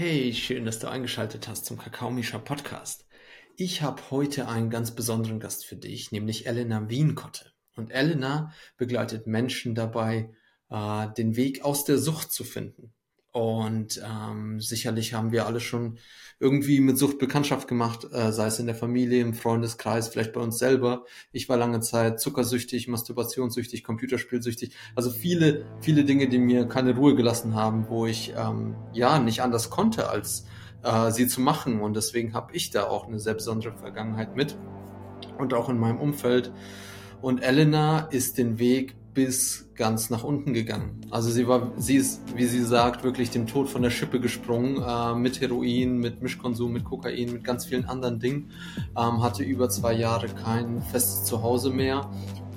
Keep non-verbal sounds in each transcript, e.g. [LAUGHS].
Hey, schön, dass du eingeschaltet hast zum Kakao Misha Podcast. Ich habe heute einen ganz besonderen Gast für dich, nämlich Elena Wienkotte. Und Elena begleitet Menschen dabei, äh, den Weg aus der Sucht zu finden. Und ähm, sicherlich haben wir alle schon irgendwie mit Sucht Bekanntschaft gemacht, äh, sei es in der Familie, im Freundeskreis, vielleicht bei uns selber. Ich war lange Zeit zuckersüchtig, masturbationssüchtig, computerspielsüchtig. Also viele, viele Dinge, die mir keine Ruhe gelassen haben, wo ich ähm, ja nicht anders konnte, als äh, sie zu machen. Und deswegen habe ich da auch eine sehr besondere Vergangenheit mit und auch in meinem Umfeld. Und Elena ist den Weg bis ganz nach unten gegangen. Also sie war, sie ist, wie sie sagt, wirklich dem Tod von der Schippe gesprungen, äh, mit Heroin, mit Mischkonsum, mit Kokain, mit ganz vielen anderen Dingen, ähm, hatte über zwei Jahre kein festes Zuhause mehr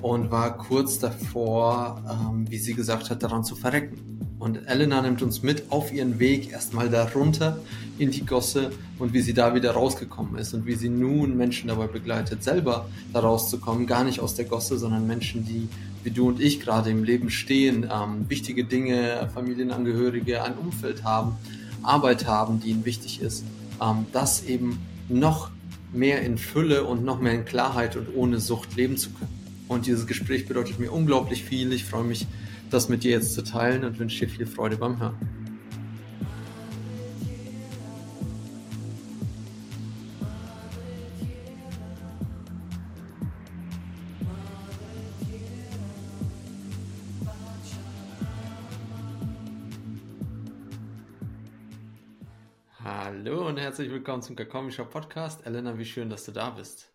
und war kurz davor, ähm, wie sie gesagt hat, daran zu verrecken. Und Elena nimmt uns mit auf ihren Weg erstmal darunter in die Gosse und wie sie da wieder rausgekommen ist und wie sie nun Menschen dabei begleitet, selber da rauszukommen, gar nicht aus der Gosse, sondern Menschen, die wie du und ich gerade im Leben stehen, ähm, wichtige Dinge, Familienangehörige, ein Umfeld haben, Arbeit haben, die ihnen wichtig ist, ähm, das eben noch mehr in Fülle und noch mehr in Klarheit und ohne Sucht leben zu können. Und dieses Gespräch bedeutet mir unglaublich viel. Ich freue mich das mit dir jetzt zu teilen und wünsche dir viel Freude beim Hören. Hallo und herzlich willkommen zum Kakomischer Podcast. Elena, wie schön, dass du da bist.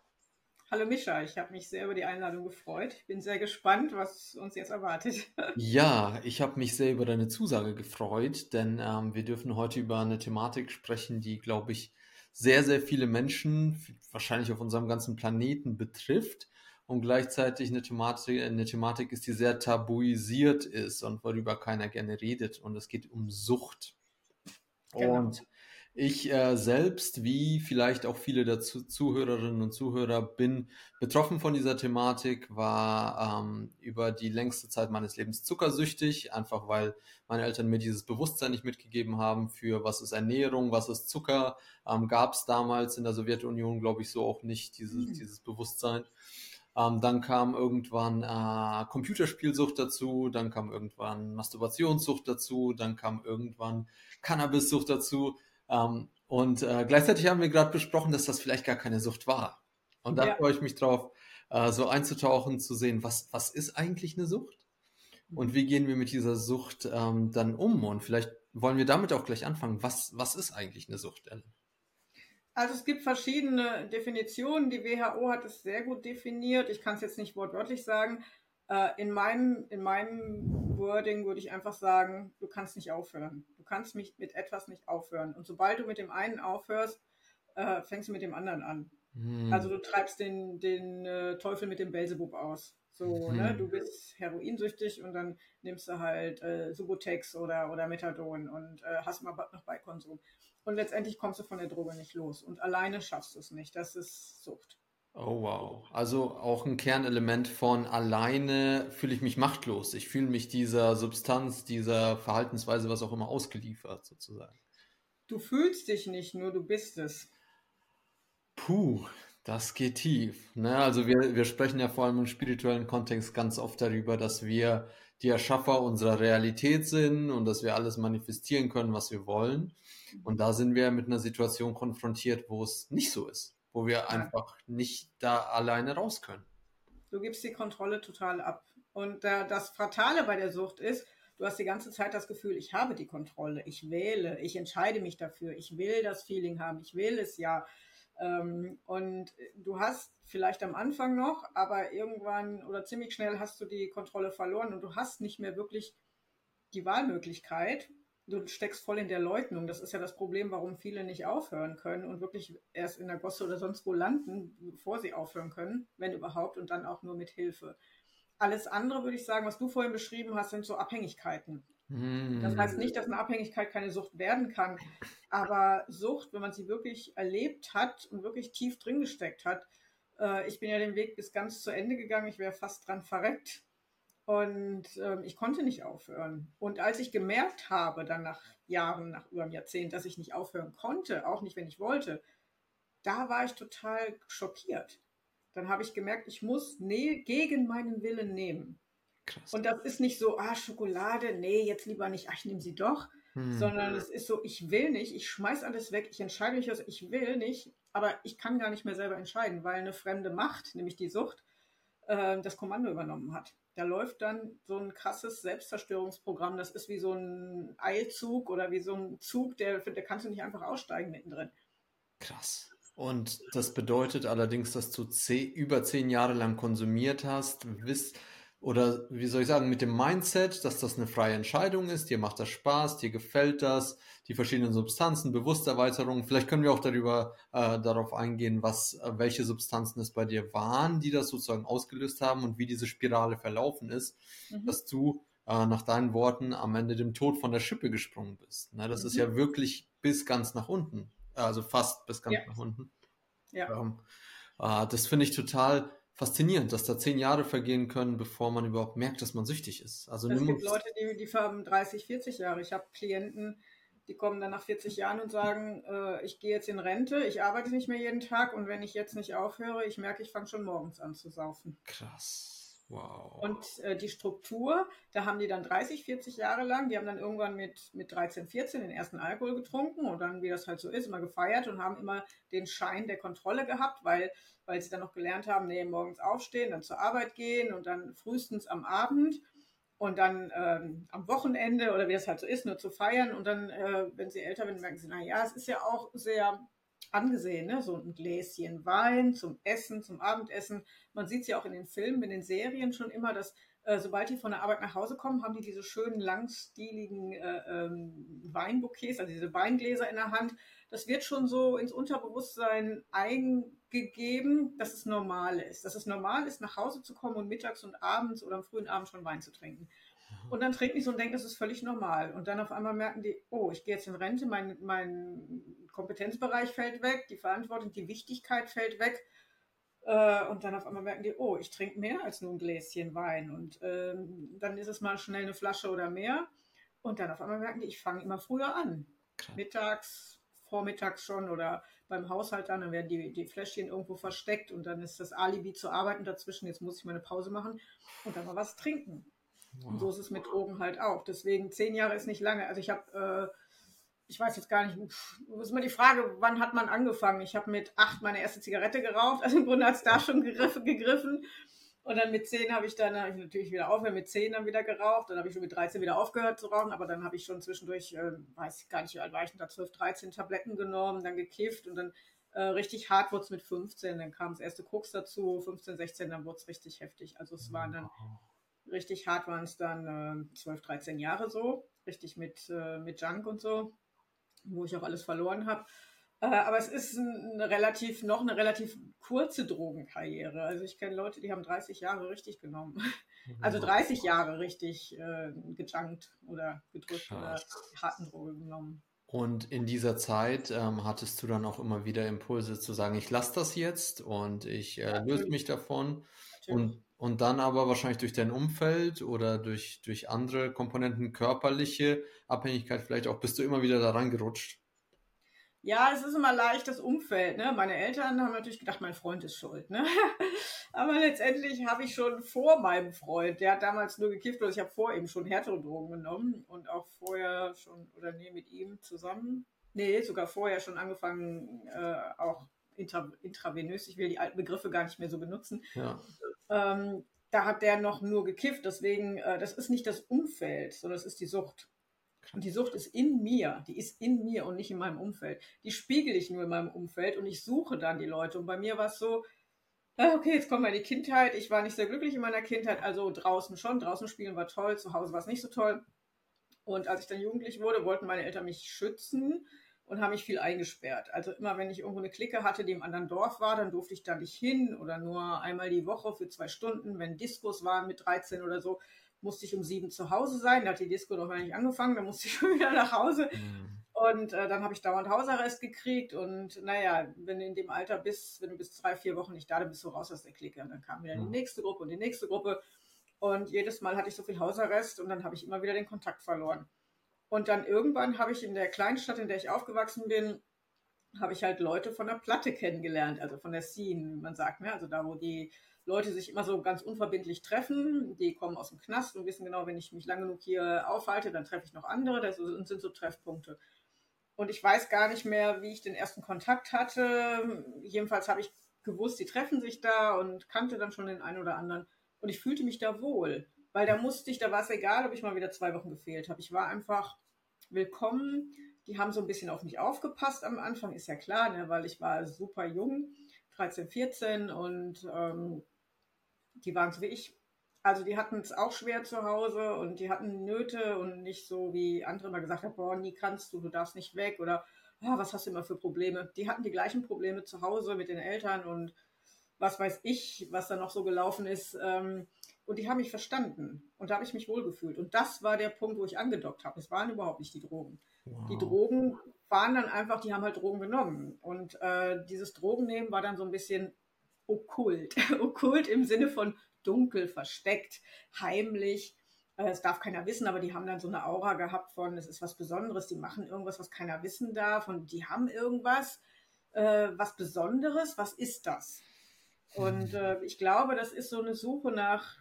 Hallo Mischa, ich habe mich sehr über die Einladung gefreut. Ich bin sehr gespannt, was uns jetzt erwartet. [LAUGHS] Ja, ich habe mich sehr über deine Zusage gefreut, denn ähm, wir dürfen heute über eine Thematik sprechen, die, glaube ich, sehr, sehr viele Menschen, wahrscheinlich auf unserem ganzen Planeten betrifft und gleichzeitig eine Thematik, eine Thematik ist, die sehr tabuisiert ist und worüber keiner gerne redet. Und es geht um Sucht. Genau. Und ich äh, selbst, wie vielleicht auch viele der Zu Zuhörerinnen und Zuhörer, bin betroffen von dieser Thematik, war ähm, über die längste Zeit meines Lebens zuckersüchtig, einfach weil meine Eltern mir dieses Bewusstsein nicht mitgegeben haben für was ist Ernährung, was ist Zucker. Ähm, Gab es damals in der Sowjetunion, glaube ich, so auch nicht diese, mhm. dieses Bewusstsein. Ähm, dann kam irgendwann äh, Computerspielsucht dazu, dann kam irgendwann Masturbationssucht dazu, dann kam irgendwann Cannabissucht dazu. Ähm, und äh, gleichzeitig haben wir gerade besprochen, dass das vielleicht gar keine Sucht war. Und da ja. freue ich mich drauf, äh, so einzutauchen, zu sehen, was, was ist eigentlich eine Sucht? Und wie gehen wir mit dieser Sucht ähm, dann um? Und vielleicht wollen wir damit auch gleich anfangen. Was, was ist eigentlich eine Sucht, Ellen? Also es gibt verschiedene Definitionen. Die WHO hat es sehr gut definiert. Ich kann es jetzt nicht wortwörtlich sagen. Äh, in, meinem, in meinem Wording würde ich einfach sagen, du kannst nicht aufhören. Du kannst mich mit etwas nicht aufhören. Und sobald du mit dem einen aufhörst, äh, fängst du mit dem anderen an. Hm. Also du treibst den, den äh, Teufel mit dem Belzebub aus. So, hm. ne? Du bist heroinsüchtig und dann nimmst du halt äh, Subotex oder, oder Methadon und äh, hast mal noch Beikonsum. Und letztendlich kommst du von der Droge nicht los. Und alleine schaffst du es nicht. Das ist Sucht. Oh wow. Also auch ein Kernelement von alleine fühle ich mich machtlos. Ich fühle mich dieser Substanz, dieser Verhaltensweise, was auch immer, ausgeliefert sozusagen. Du fühlst dich nicht, nur du bist es. Puh, das geht tief. Ne? Also wir, wir sprechen ja vor allem im spirituellen Kontext ganz oft darüber, dass wir die Erschaffer unserer Realität sind und dass wir alles manifestieren können, was wir wollen. Und da sind wir mit einer Situation konfrontiert, wo es nicht so ist wo wir einfach nicht da alleine raus können. Du gibst die Kontrolle total ab. Und äh, das Fatale bei der Sucht ist, du hast die ganze Zeit das Gefühl, ich habe die Kontrolle, ich wähle, ich entscheide mich dafür, ich will das Feeling haben, ich will es ja. Ähm, und du hast vielleicht am Anfang noch, aber irgendwann oder ziemlich schnell hast du die Kontrolle verloren und du hast nicht mehr wirklich die Wahlmöglichkeit, du steckst voll in der Leugnung. Das ist ja das Problem, warum viele nicht aufhören können und wirklich erst in der Gosse oder sonst wo landen, bevor sie aufhören können, wenn überhaupt, und dann auch nur mit Hilfe. Alles andere, würde ich sagen, was du vorhin beschrieben hast, sind so Abhängigkeiten. Mm. Das heißt nicht, dass eine Abhängigkeit keine Sucht werden kann, aber Sucht, wenn man sie wirklich erlebt hat und wirklich tief drin gesteckt hat, äh, ich bin ja den Weg bis ganz zu Ende gegangen, ich wäre fast dran verreckt Und ähm, ich konnte nicht aufhören. Und als ich gemerkt habe, dann nach Jahren, nach über einem Jahrzehnt, dass ich nicht aufhören konnte, auch nicht, wenn ich wollte, da war ich total schockiert. Dann habe ich gemerkt, ich muss ne gegen meinen Willen nehmen. Krass. Und das ist nicht so, ah, Schokolade, nee, jetzt lieber nicht, ach, ich nehme sie doch, hm. sondern es ist so, ich will nicht, ich schmeiß alles weg, ich entscheide mich, also ich will nicht, aber ich kann gar nicht mehr selber entscheiden, weil eine fremde Macht, nämlich die Sucht, äh, das Kommando übernommen hat. Da läuft dann so ein krasses Selbstzerstörungsprogramm, das ist wie so ein Eilzug oder wie so ein Zug, der, der kannst du nicht einfach aussteigen mittendrin. Krass. Und das bedeutet allerdings, dass du zehn, über zehn Jahre lang konsumiert hast, wisst, oder wie soll ich sagen, mit dem Mindset, dass das eine freie Entscheidung ist, dir macht das Spaß, dir gefällt das, die verschiedenen Substanzen, Bewussterweiterung. Vielleicht können wir auch darüber äh, darauf eingehen, was, äh, welche Substanzen es bei dir waren, die das sozusagen ausgelöst haben und wie diese Spirale verlaufen ist, mhm. dass du äh, nach deinen Worten am Ende dem Tod von der Schippe gesprungen bist. Ne, das mhm. ist ja wirklich bis ganz nach unten, also fast bis ganz ja. nach unten. Ja. Ähm, äh, das finde ich total faszinierend, dass da zehn Jahre vergehen können, bevor man überhaupt merkt, dass man süchtig ist. Also es gibt Leute, die, die haben 30, 40 Jahre. Ich habe Klienten, die kommen dann nach 40 Jahren und sagen, äh, ich gehe jetzt in Rente, ich arbeite nicht mehr jeden Tag und wenn ich jetzt nicht aufhöre, ich merke, ich fange schon morgens an zu saufen. Krass. Wow. Und äh, die Struktur, da haben die dann 30, 40 Jahre lang, die haben dann irgendwann mit, mit 13, 14 den ersten Alkohol getrunken und dann, wie das halt so ist, immer gefeiert und haben immer den Schein der Kontrolle gehabt, weil, weil sie dann noch gelernt haben, nee, morgens aufstehen, dann zur Arbeit gehen und dann frühestens am Abend und dann ähm, am Wochenende oder wie das halt so ist, nur zu feiern und dann, äh, wenn sie älter werden, merken sie, naja, es ist ja auch sehr angesehen, ne? so ein Gläschen Wein zum Essen, zum Abendessen. Man sieht es ja auch in den Filmen, in den Serien schon immer, dass äh, sobald die von der Arbeit nach Hause kommen, haben die diese schönen langstieligen äh, ähm, Weinbouquets, also diese Weingläser in der Hand. Das wird schon so ins Unterbewusstsein eingegeben, dass es normal ist. Dass es normal ist, nach Hause zu kommen und mittags und abends oder am frühen Abend schon Wein zu trinken. [LAUGHS] Und dann trinken die so und denken, das ist völlig normal. Und dann auf einmal merken die, oh, ich gehe jetzt in Rente, mein, mein Kompetenzbereich fällt weg, die Verantwortung, die Wichtigkeit fällt weg. Äh, und dann auf einmal merken die, oh, ich trinke mehr als nur ein Gläschen Wein. Und ähm, dann ist es mal schnell eine Flasche oder mehr. Und dann auf einmal merken die, ich fange immer früher an. Klar. Mittags, vormittags schon oder beim Haushalt dann, dann werden die, die Fläschchen irgendwo versteckt und dann ist das Alibi zu arbeiten dazwischen, jetzt muss ich mal eine Pause machen und dann mal was trinken. Und so ist es mit Drogen halt auch. Deswegen zehn Jahre ist nicht lange. Also ich habe, äh, ich weiß jetzt gar nicht, wo ist immer die Frage, wann hat man angefangen? Ich habe mit acht meine erste Zigarette geraucht. Also im Grunde hat es da schon gegriffen. Und dann mit zehn habe ich dann hab ich natürlich wieder aufgehört, mit zehn dann wieder geraucht. Dann habe ich schon mit 13 wieder aufgehört zu rauchen, aber dann habe ich schon zwischendurch, äh, weiß ich gar nicht, wie alt war ich da, 12, 13 Tabletten genommen, dann gekifft und dann äh, richtig hart wurde es mit 15. Dann kam das erste Koks dazu, 15, 16, dann wurde es richtig heftig. Also es waren dann Richtig hart waren es dann äh, 12, 13 Jahre so, richtig mit, äh, mit Junk und so, wo ich auch alles verloren habe. Äh, aber es ist eine relativ, noch eine relativ kurze Drogenkarriere. Also ich kenne Leute, die haben 30 Jahre richtig genommen. Mhm. Also 30 Jahre richtig äh, gejunkt oder gedrückt Krass. oder harten Drogen genommen. Und in dieser Zeit ähm, hattest du dann auch immer wieder Impulse zu sagen, ich lasse das jetzt und ich äh, löse mich davon. Natürlich. Und und dann aber wahrscheinlich durch dein Umfeld oder durch, durch andere Komponenten, körperliche Abhängigkeit vielleicht auch, bist du immer wieder daran gerutscht? Ja, es ist immer leicht das Umfeld. Ne? Meine Eltern haben natürlich gedacht, mein Freund ist schuld. Ne? [LAUGHS] Aber letztendlich habe ich schon vor meinem Freund, der hat damals nur gekifft, oder ich habe vor ihm schon härtere Drogen genommen und auch vorher schon, oder nee, mit ihm zusammen. Nee, sogar vorher schon angefangen, äh, auch intra, intravenös, ich will die alten Begriffe gar nicht mehr so benutzen. Ja. Ähm, da hat der noch nur gekifft, deswegen, äh, das ist nicht das Umfeld, sondern das ist die Sucht. Und die Sucht ist in mir, die ist in mir und nicht in meinem Umfeld. Die spiegel ich nur in meinem Umfeld und ich suche dann die Leute. Und bei mir war es so, äh, okay, jetzt kommt meine Kindheit. Ich war nicht sehr glücklich in meiner Kindheit, also draußen schon. Draußen spielen war toll, zu Hause war es nicht so toll. Und als ich dann jugendlich wurde, wollten meine Eltern mich schützen und haben mich viel eingesperrt. Also immer, wenn ich irgendwo eine Clique hatte, die im anderen Dorf war, dann durfte ich da nicht hin oder nur einmal die Woche für zwei Stunden. Wenn Diskos waren mit 13 oder so, musste ich um sieben zu Hause sein. Da hat die Disco noch gar nicht angefangen, dann musste ich [LAUGHS] schon wieder nach Hause. Mhm. Und äh, dann habe ich dauernd Hausarrest gekriegt. Und naja, wenn du in dem Alter bist, wenn du bis drei, vier Wochen nicht da, dann bist du raus aus der Clique. Und dann kam wieder mhm. die nächste Gruppe und die nächste Gruppe. Und jedes Mal hatte ich so viel Hausarrest und dann habe ich immer wieder den Kontakt verloren. Und dann irgendwann habe ich in der Kleinstadt, in der ich aufgewachsen bin, habe ich halt Leute von der Platte kennengelernt, also von der Scene, wie man sagt, ne? also da, wo die Leute sich immer so ganz unverbindlich treffen, die kommen aus dem Knast und wissen genau, wenn ich mich lang genug hier aufhalte, dann treffe ich noch andere, das sind so Treffpunkte. Und ich weiß gar nicht mehr, wie ich den ersten Kontakt hatte. Jedenfalls habe ich gewusst, die treffen sich da und kannte dann schon den einen oder anderen. Und ich fühlte mich da wohl, weil da musste ich, da war es egal, ob ich mal wieder zwei Wochen gefehlt habe. Ich war einfach willkommen. Die haben so ein bisschen auf mich aufgepasst am Anfang, ist ja klar, ne, weil ich war super jung, 13, 14 und ähm, die waren so wie ich. Also die hatten es auch schwer zu Hause und die hatten Nöte und nicht so wie andere mal gesagt haben, boah, nie kannst du, du darfst nicht weg oder oh, was hast du immer für Probleme. Die hatten die gleichen Probleme zu Hause mit den Eltern und was weiß ich, was da noch so gelaufen ist. Ähm, und die haben mich verstanden. Und da habe ich mich wohlgefühlt. Und das war der Punkt, wo ich angedockt habe. Es waren überhaupt nicht die Drogen. Wow. Die Drogen waren dann einfach, die haben halt Drogen genommen. Und äh, dieses Drogennehmen war dann so ein bisschen okkult. [LAUGHS] okkult im Sinne von dunkel, versteckt, heimlich. Äh, es darf keiner wissen, aber die haben dann so eine Aura gehabt von, es ist was Besonderes, die machen irgendwas, was keiner wissen darf und die haben irgendwas, äh, was Besonderes, was ist das? Und äh, ich glaube, das ist so eine Suche nach,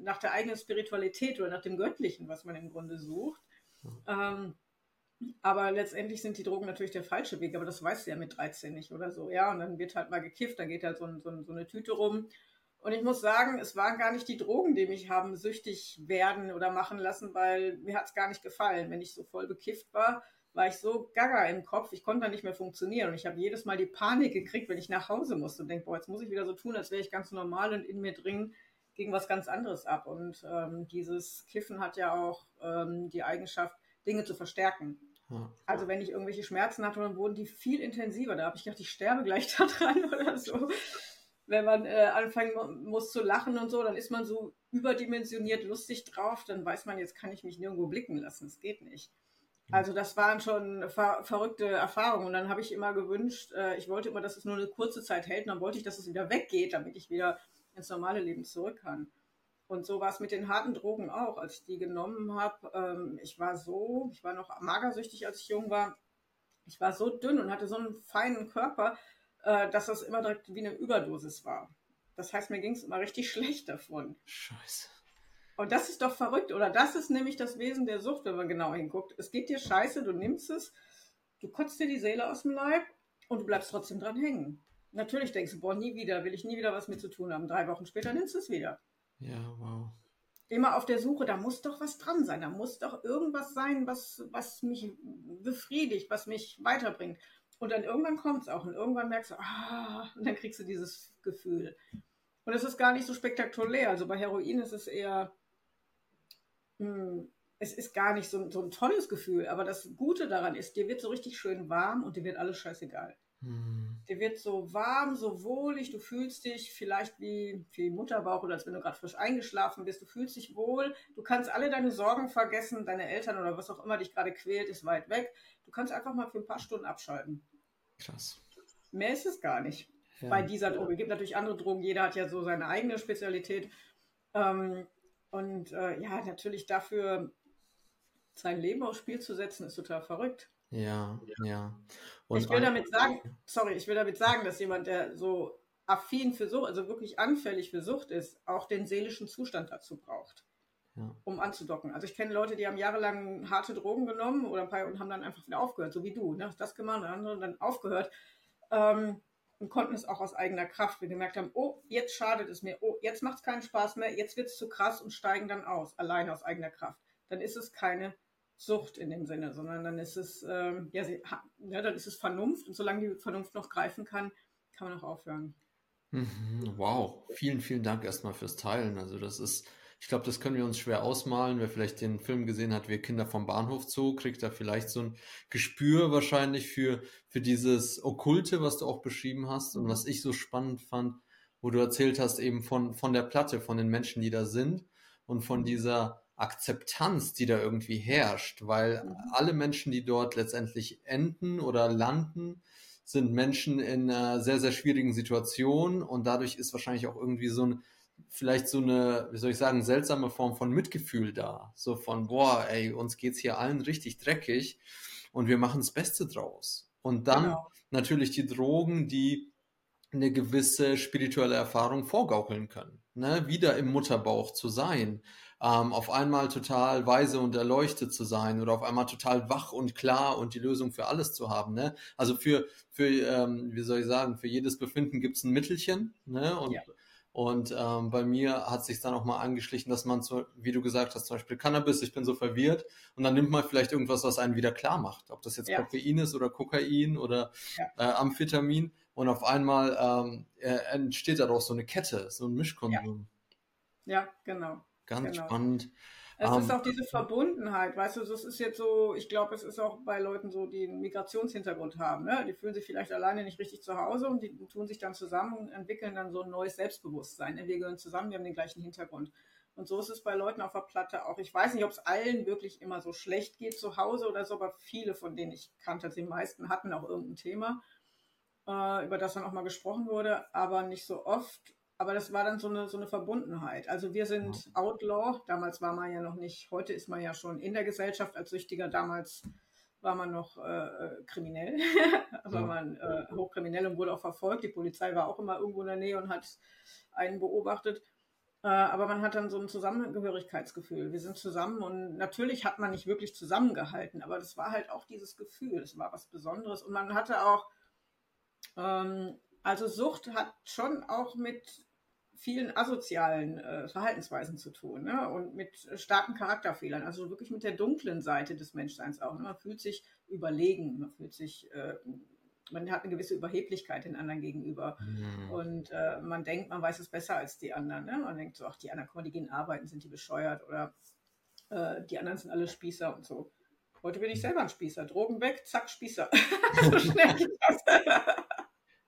nach der eigenen Spiritualität oder nach dem Göttlichen, was man im Grunde sucht. Ähm, aber letztendlich sind die Drogen natürlich der falsche Weg, aber das weißt du ja mit 13 nicht oder so. Ja, und dann wird halt mal gekifft, dann geht halt so, ein, so, ein, so eine Tüte rum. Und ich muss sagen, es waren gar nicht die Drogen, die mich haben süchtig werden oder machen lassen, weil mir hat es gar nicht gefallen. Wenn ich so voll bekifft war, war ich so gaga im Kopf, ich konnte da nicht mehr funktionieren. Und ich habe jedes Mal die Panik gekriegt, wenn ich nach Hause musste und denke, boah, jetzt muss ich wieder so tun, als wäre ich ganz normal und in mir dringend gegen was ganz anderes ab. Und ähm, dieses Kiffen hat ja auch ähm, die Eigenschaft, Dinge zu verstärken. Also wenn ich irgendwelche Schmerzen hatte, dann wurden die viel intensiver. Da habe ich gedacht, ich sterbe gleich [LAUGHS] daran oder so. Wenn man äh, anfangen muss zu lachen und so, dann ist man so überdimensioniert lustig drauf, dann weiß man, jetzt kann ich mich nirgendwo blicken lassen. Es geht nicht. Also das waren schon ver verrückte Erfahrungen. Und dann habe ich immer gewünscht, äh, ich wollte immer, dass es nur eine kurze Zeit hält. Und dann wollte ich, dass es wieder weggeht, damit ich wieder ins normale Leben zurück kann. Und so war es mit den harten Drogen auch, als ich die genommen habe. Ähm, ich war so, ich war noch magersüchtig, als ich jung war. Ich war so dünn und hatte so einen feinen Körper, äh, dass das immer direkt wie eine Überdosis war. Das heißt, mir ging es immer richtig [LAUGHS] schlecht davon. Scheiße. Und das ist doch verrückt, oder? Das ist nämlich das Wesen der Sucht, wenn man genau hinguckt. Es geht dir scheiße, du nimmst es, du kotzt dir die Seele aus dem Leib und du bleibst trotzdem dran hängen. Natürlich denkst du, boah, nie wieder, will ich nie wieder was mit zu tun haben. Drei Wochen später nimmst du es wieder. Ja, wow. Immer auf der Suche, da muss doch was dran sein, da muss doch irgendwas sein, was, was mich befriedigt, was mich weiterbringt. Und dann irgendwann kommt es auch und irgendwann merkst du, ah, und dann kriegst du dieses Gefühl. Und es ist gar nicht so spektakulär. Also bei Heroin ist es eher, es ist gar nicht so, so, ein tolles Gefühl, aber das Gute daran ist, dir wird so richtig schön warm und dir wird alles scheißegal. Hm. Dir wird so warm, so wohlig, du fühlst dich vielleicht wie, wie Mutterbauch oder als wenn du gerade frisch eingeschlafen bist, du fühlst dich wohl, du kannst alle deine Sorgen vergessen, deine Eltern oder was auch immer dich gerade quält, ist weit weg. Du kannst einfach mal für ein paar Stunden abschalten. Krass. Mehr ist es gar nicht. Ja. Bei dieser Droge. Es gibt natürlich andere Drogen, jeder hat ja so seine eigene Spezialität. Ähm, und äh, ja, natürlich dafür sein Leben aufs Spiel zu setzen, ist total verrückt. Ja, ja. Und ich will damit sagen, sorry, ich will damit sagen, dass jemand, der so affin für Sucht, also wirklich anfällig für Sucht ist, auch den seelischen Zustand dazu braucht, ja. um anzudocken. Also ich kenne Leute, die haben jahrelang harte Drogen genommen oder ein paar und haben dann einfach wieder aufgehört, so wie du, ne? das gemacht, andere dann aufgehört. Ähm, und konnten es auch aus eigener Kraft, die gemerkt haben, oh, jetzt schadet es mir, oh, jetzt macht es keinen Spaß mehr, jetzt wird es zu krass und steigen dann aus, alleine aus eigener Kraft. Dann ist es keine Sucht in dem Sinne, sondern dann ist es, ähm, ja, sie, ja, dann ist es Vernunft und solange die Vernunft noch greifen kann, kann man auch aufhören. Mhm, wow, vielen, vielen Dank erstmal fürs Teilen. Also das ist ich glaube, das können wir uns schwer ausmalen. Wer vielleicht den Film gesehen hat, Wir Kinder vom Bahnhof Zoo, kriegt da vielleicht so ein Gespür wahrscheinlich für, für dieses Okkulte, was du auch beschrieben hast. Und was ich so spannend fand, wo du erzählt hast eben von, von der Platte, von den Menschen, die da sind und von dieser Akzeptanz, die da irgendwie herrscht, weil mhm. alle Menschen, die dort letztendlich enden oder landen, sind Menschen in einer sehr, sehr schwierigen Situation. Und dadurch ist wahrscheinlich auch irgendwie so ein vielleicht so eine, wie soll ich sagen, seltsame Form von Mitgefühl da. So von, boah, ey, uns geht's hier allen richtig dreckig und wir machen das Beste draus. Und dann genau. natürlich die Drogen, die eine gewisse spirituelle Erfahrung vorgaukeln können. Ne? Wieder im Mutterbauch zu sein, ähm, auf einmal total weise und erleuchtet zu sein oder auf einmal total wach und klar und die Lösung für alles zu haben. Ne? Also für, für ähm, wie soll ich sagen, für jedes Befinden gibt es ein Mittelchen. Ne? Und, ja. Und ähm, bei mir hat sich dann auch mal angeschlichen, dass man, so, wie du gesagt hast, zum Beispiel Cannabis, ich bin so verwirrt und dann nimmt man vielleicht irgendwas, was einen wieder klar macht. Ob das jetzt ja. Koffein ist oder Kokain oder ja. äh, Amphetamin. Und auf einmal ähm, äh, entsteht daraus so eine Kette, so ein Mischkonsum. Ja, ja genau. Ganz genau. spannend. Es um, ist ähm, auch diese Verbundenheit, weißt du, das ist jetzt so, ich glaube, es ist auch bei Leuten so, die einen Migrationshintergrund haben, ne? die fühlen sich vielleicht alleine nicht richtig zu Hause und die tun sich dann zusammen und entwickeln dann so ein neues Selbstbewusstsein. Ne? Wir gehören zusammen, wir haben den gleichen Hintergrund. Und so ist es bei Leuten auf der Platte auch. Ich weiß nicht, ob es allen wirklich immer so schlecht geht zu Hause oder so, aber viele von denen ich kannte, also die meisten hatten auch irgendein Thema, äh, über das dann auch mal gesprochen wurde, aber nicht so oft aber das war dann so eine, so eine Verbundenheit. Also wir sind Outlaw, damals war man ja noch nicht, heute ist man ja schon in der Gesellschaft als Süchtiger, damals war man noch äh, äh kriminell, [LAUGHS] war man äh, hochkriminell und wurde auch verfolgt. Die Polizei war auch immer irgendwo in der Nähe und hat einen beobachtet. Äh, aber man hat dann so ein Zusammengehörigkeitsgefühl. Wir sind zusammen und natürlich hat man nicht wirklich zusammengehalten, aber das war halt auch dieses Gefühl. Es war was Besonderes und man hatte auch, ähm, also Sucht hat schon auch mit vielen asozialen äh, Verhaltensweisen zu tun ne? und mit starken Charakterfehlern, also wirklich mit der dunklen Seite des Menschseins auch. Ne? Man fühlt sich überlegen, man fühlt sich, äh, man hat eine gewisse Überheblichkeit den anderen gegenüber mhm. und äh, man denkt, man weiß es besser als die anderen. Ne? Man denkt so, ach, die anderen, guck mal, die gehen arbeiten, sind die bescheuert oder äh, die anderen sind alle Spießer und so. Heute bin ich selber ein Spießer. Drogen weg, zack, Spießer. [LAUGHS] so [LAUGHS] schnell geht das.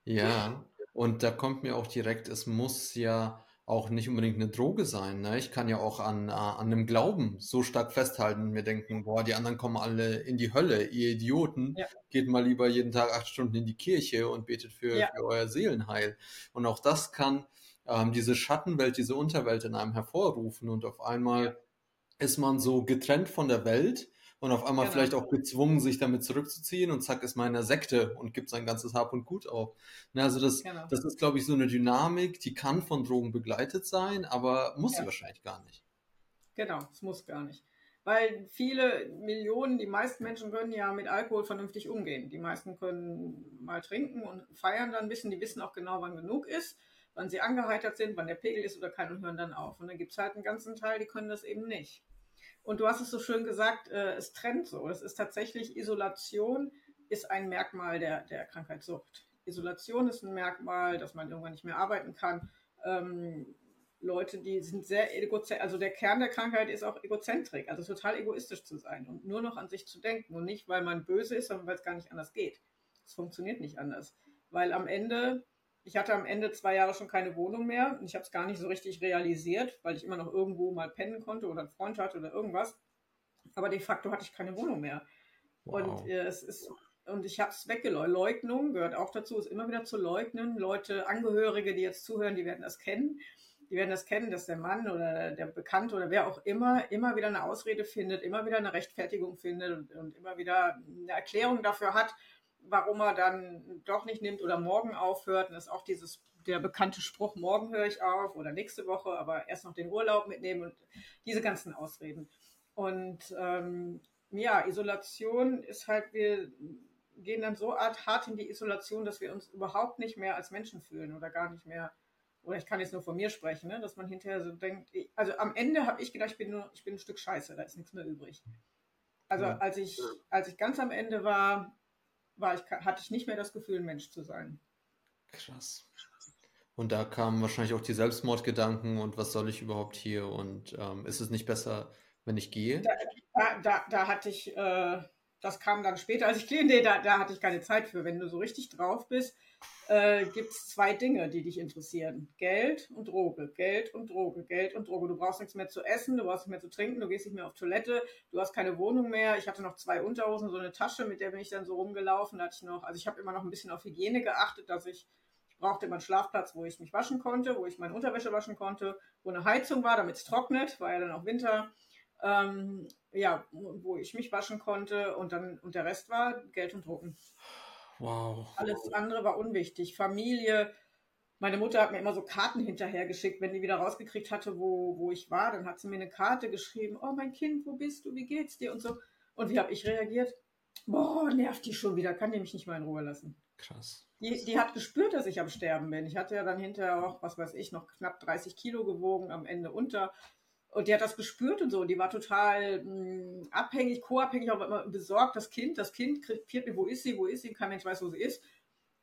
ja, und da kommt mir auch direkt, es muss ja auch nicht unbedingt eine Droge sein. Ne? Ich kann ja auch an, äh, an einem Glauben so stark festhalten und mir denken, boah, die anderen kommen alle in die Hölle, ihr Idioten. Ja. Geht mal lieber jeden Tag acht Stunden in die Kirche und betet für, ja. für euer Seelenheil. Und auch das kann ähm, diese Schattenwelt, diese Unterwelt in einem hervorrufen und auf einmal ja. ist man so getrennt von der Welt und auf einmal genau. vielleicht auch gezwungen, sich damit zurückzuziehen und zack ist man in der Sekte und gibt sein ganzes Hab und Gut auf. Ne, also das, genau. das ist, glaube ich, so eine Dynamik, die kann von Drogen begleitet sein, aber muss ja. sie wahrscheinlich gar nicht. Genau, es muss gar nicht. Weil viele Millionen, die meisten Menschen können ja mit Alkohol vernünftig umgehen. Die meisten können mal trinken und feiern dann ein bisschen. Die wissen auch genau, wann genug ist, wann sie angeheitert sind, wann der Pegel ist oder kein und hören dann auf. Und dann gibt es halt einen ganzen Teil, die können das eben nicht. Und du hast es so schön gesagt, äh, es trennt so. Es ist tatsächlich Isolation ist ein Merkmal der, der Krankheitssucht. Isolation ist ein Merkmal, dass man irgendwann nicht mehr arbeiten kann. Ähm, Leute, die sind sehr egozentrisch, also der Kern der Krankheit ist auch Egozentrik, also total egoistisch zu sein und nur noch an sich zu denken und nicht, weil man böse ist, sondern weil es gar nicht anders geht. Es funktioniert nicht anders, weil am Ende ich hatte am Ende zwei Jahre schon keine Wohnung mehr und ich habe es gar nicht so richtig realisiert, weil ich immer noch irgendwo mal pennen konnte oder einen Freund hatte oder irgendwas. Aber de facto hatte ich keine Wohnung mehr. Wow. Und äh, es ist und ich habe es weggeleugnet. Leugnung gehört auch dazu, ist immer wieder zu leugnen. Leute, Angehörige, die jetzt zuhören, die werden das kennen. Die werden das kennen, dass der Mann oder der Bekannte oder wer auch immer immer wieder eine Ausrede findet, immer wieder eine Rechtfertigung findet und, und immer wieder eine Erklärung dafür hat, warum er dann doch nicht nimmt oder morgen aufhört. Und das ist auch dieses der bekannte Spruch, morgen höre ich auf oder nächste Woche, aber erst noch den Urlaub mitnehmen und diese ganzen Ausreden. Und ähm, ja, Isolation ist halt, wir gehen dann so hart in die Isolation, dass wir uns überhaupt nicht mehr als Menschen fühlen oder gar nicht mehr, oder ich kann jetzt nur von mir sprechen, ne, dass man hinterher so denkt, also am Ende habe ich gedacht, ich bin nur, ich bin ein Stück Scheiße, da ist nichts mehr übrig. Also ja. als ich, als ich ganz am Ende war, war ich, hatte ich nicht mehr das Gefühl, ein Mensch zu sein. Krass. Und da kamen wahrscheinlich auch die Selbstmordgedanken und was soll ich überhaupt hier und ähm, ist es nicht besser, wenn ich gehe? Da, da, da, da hatte ich, äh, das kam dann später, als ich gehe, nee, da, da hatte ich keine Zeit für. Wenn du so richtig drauf bist, äh, gibt es zwei Dinge, die dich interessieren. Geld und Droge. Geld und Droge. Geld und Droge. Du brauchst nichts mehr zu essen, du brauchst nichts mehr zu trinken, du gehst nicht mehr auf Toilette, du hast keine Wohnung mehr. Ich hatte noch zwei Unterhosen, so eine Tasche, mit der bin ich dann so rumgelaufen. Da hatte ich noch, also ich habe immer noch ein bisschen auf Hygiene geachtet, dass ich brauchte immer einen Schlafplatz, wo ich mich waschen konnte, wo ich meine Unterwäsche waschen konnte, wo eine Heizung war, damit es trocknet, war ja dann auch Winter. Ähm, ja, wo ich mich waschen konnte und dann und der Rest war Geld und Drucken. Wow. Alles andere war unwichtig. Familie. Meine Mutter hat mir immer so Karten hinterhergeschickt, wenn die wieder rausgekriegt hatte, wo, wo ich war. Dann hat sie mir eine Karte geschrieben. Oh, mein Kind, wo bist du? Wie geht's dir? Und so. Und wie habe ich reagiert? Boah, nervt die schon wieder. Kann die mich nicht mal in Ruhe lassen. Krass. Die, die hat gespürt, dass ich am Sterben bin. Ich hatte ja dann hinterher auch, was weiß ich, noch knapp 30 Kilo gewogen, am Ende unter. Und die hat das gespürt und so. Und die war total mh, hm, abhängig, co-abhängig, aber immer besorgt. Das Kind, das Kind kriegt mir, wo ist sie, wo ist sie? Kein Mensch weiß, wo sie ist.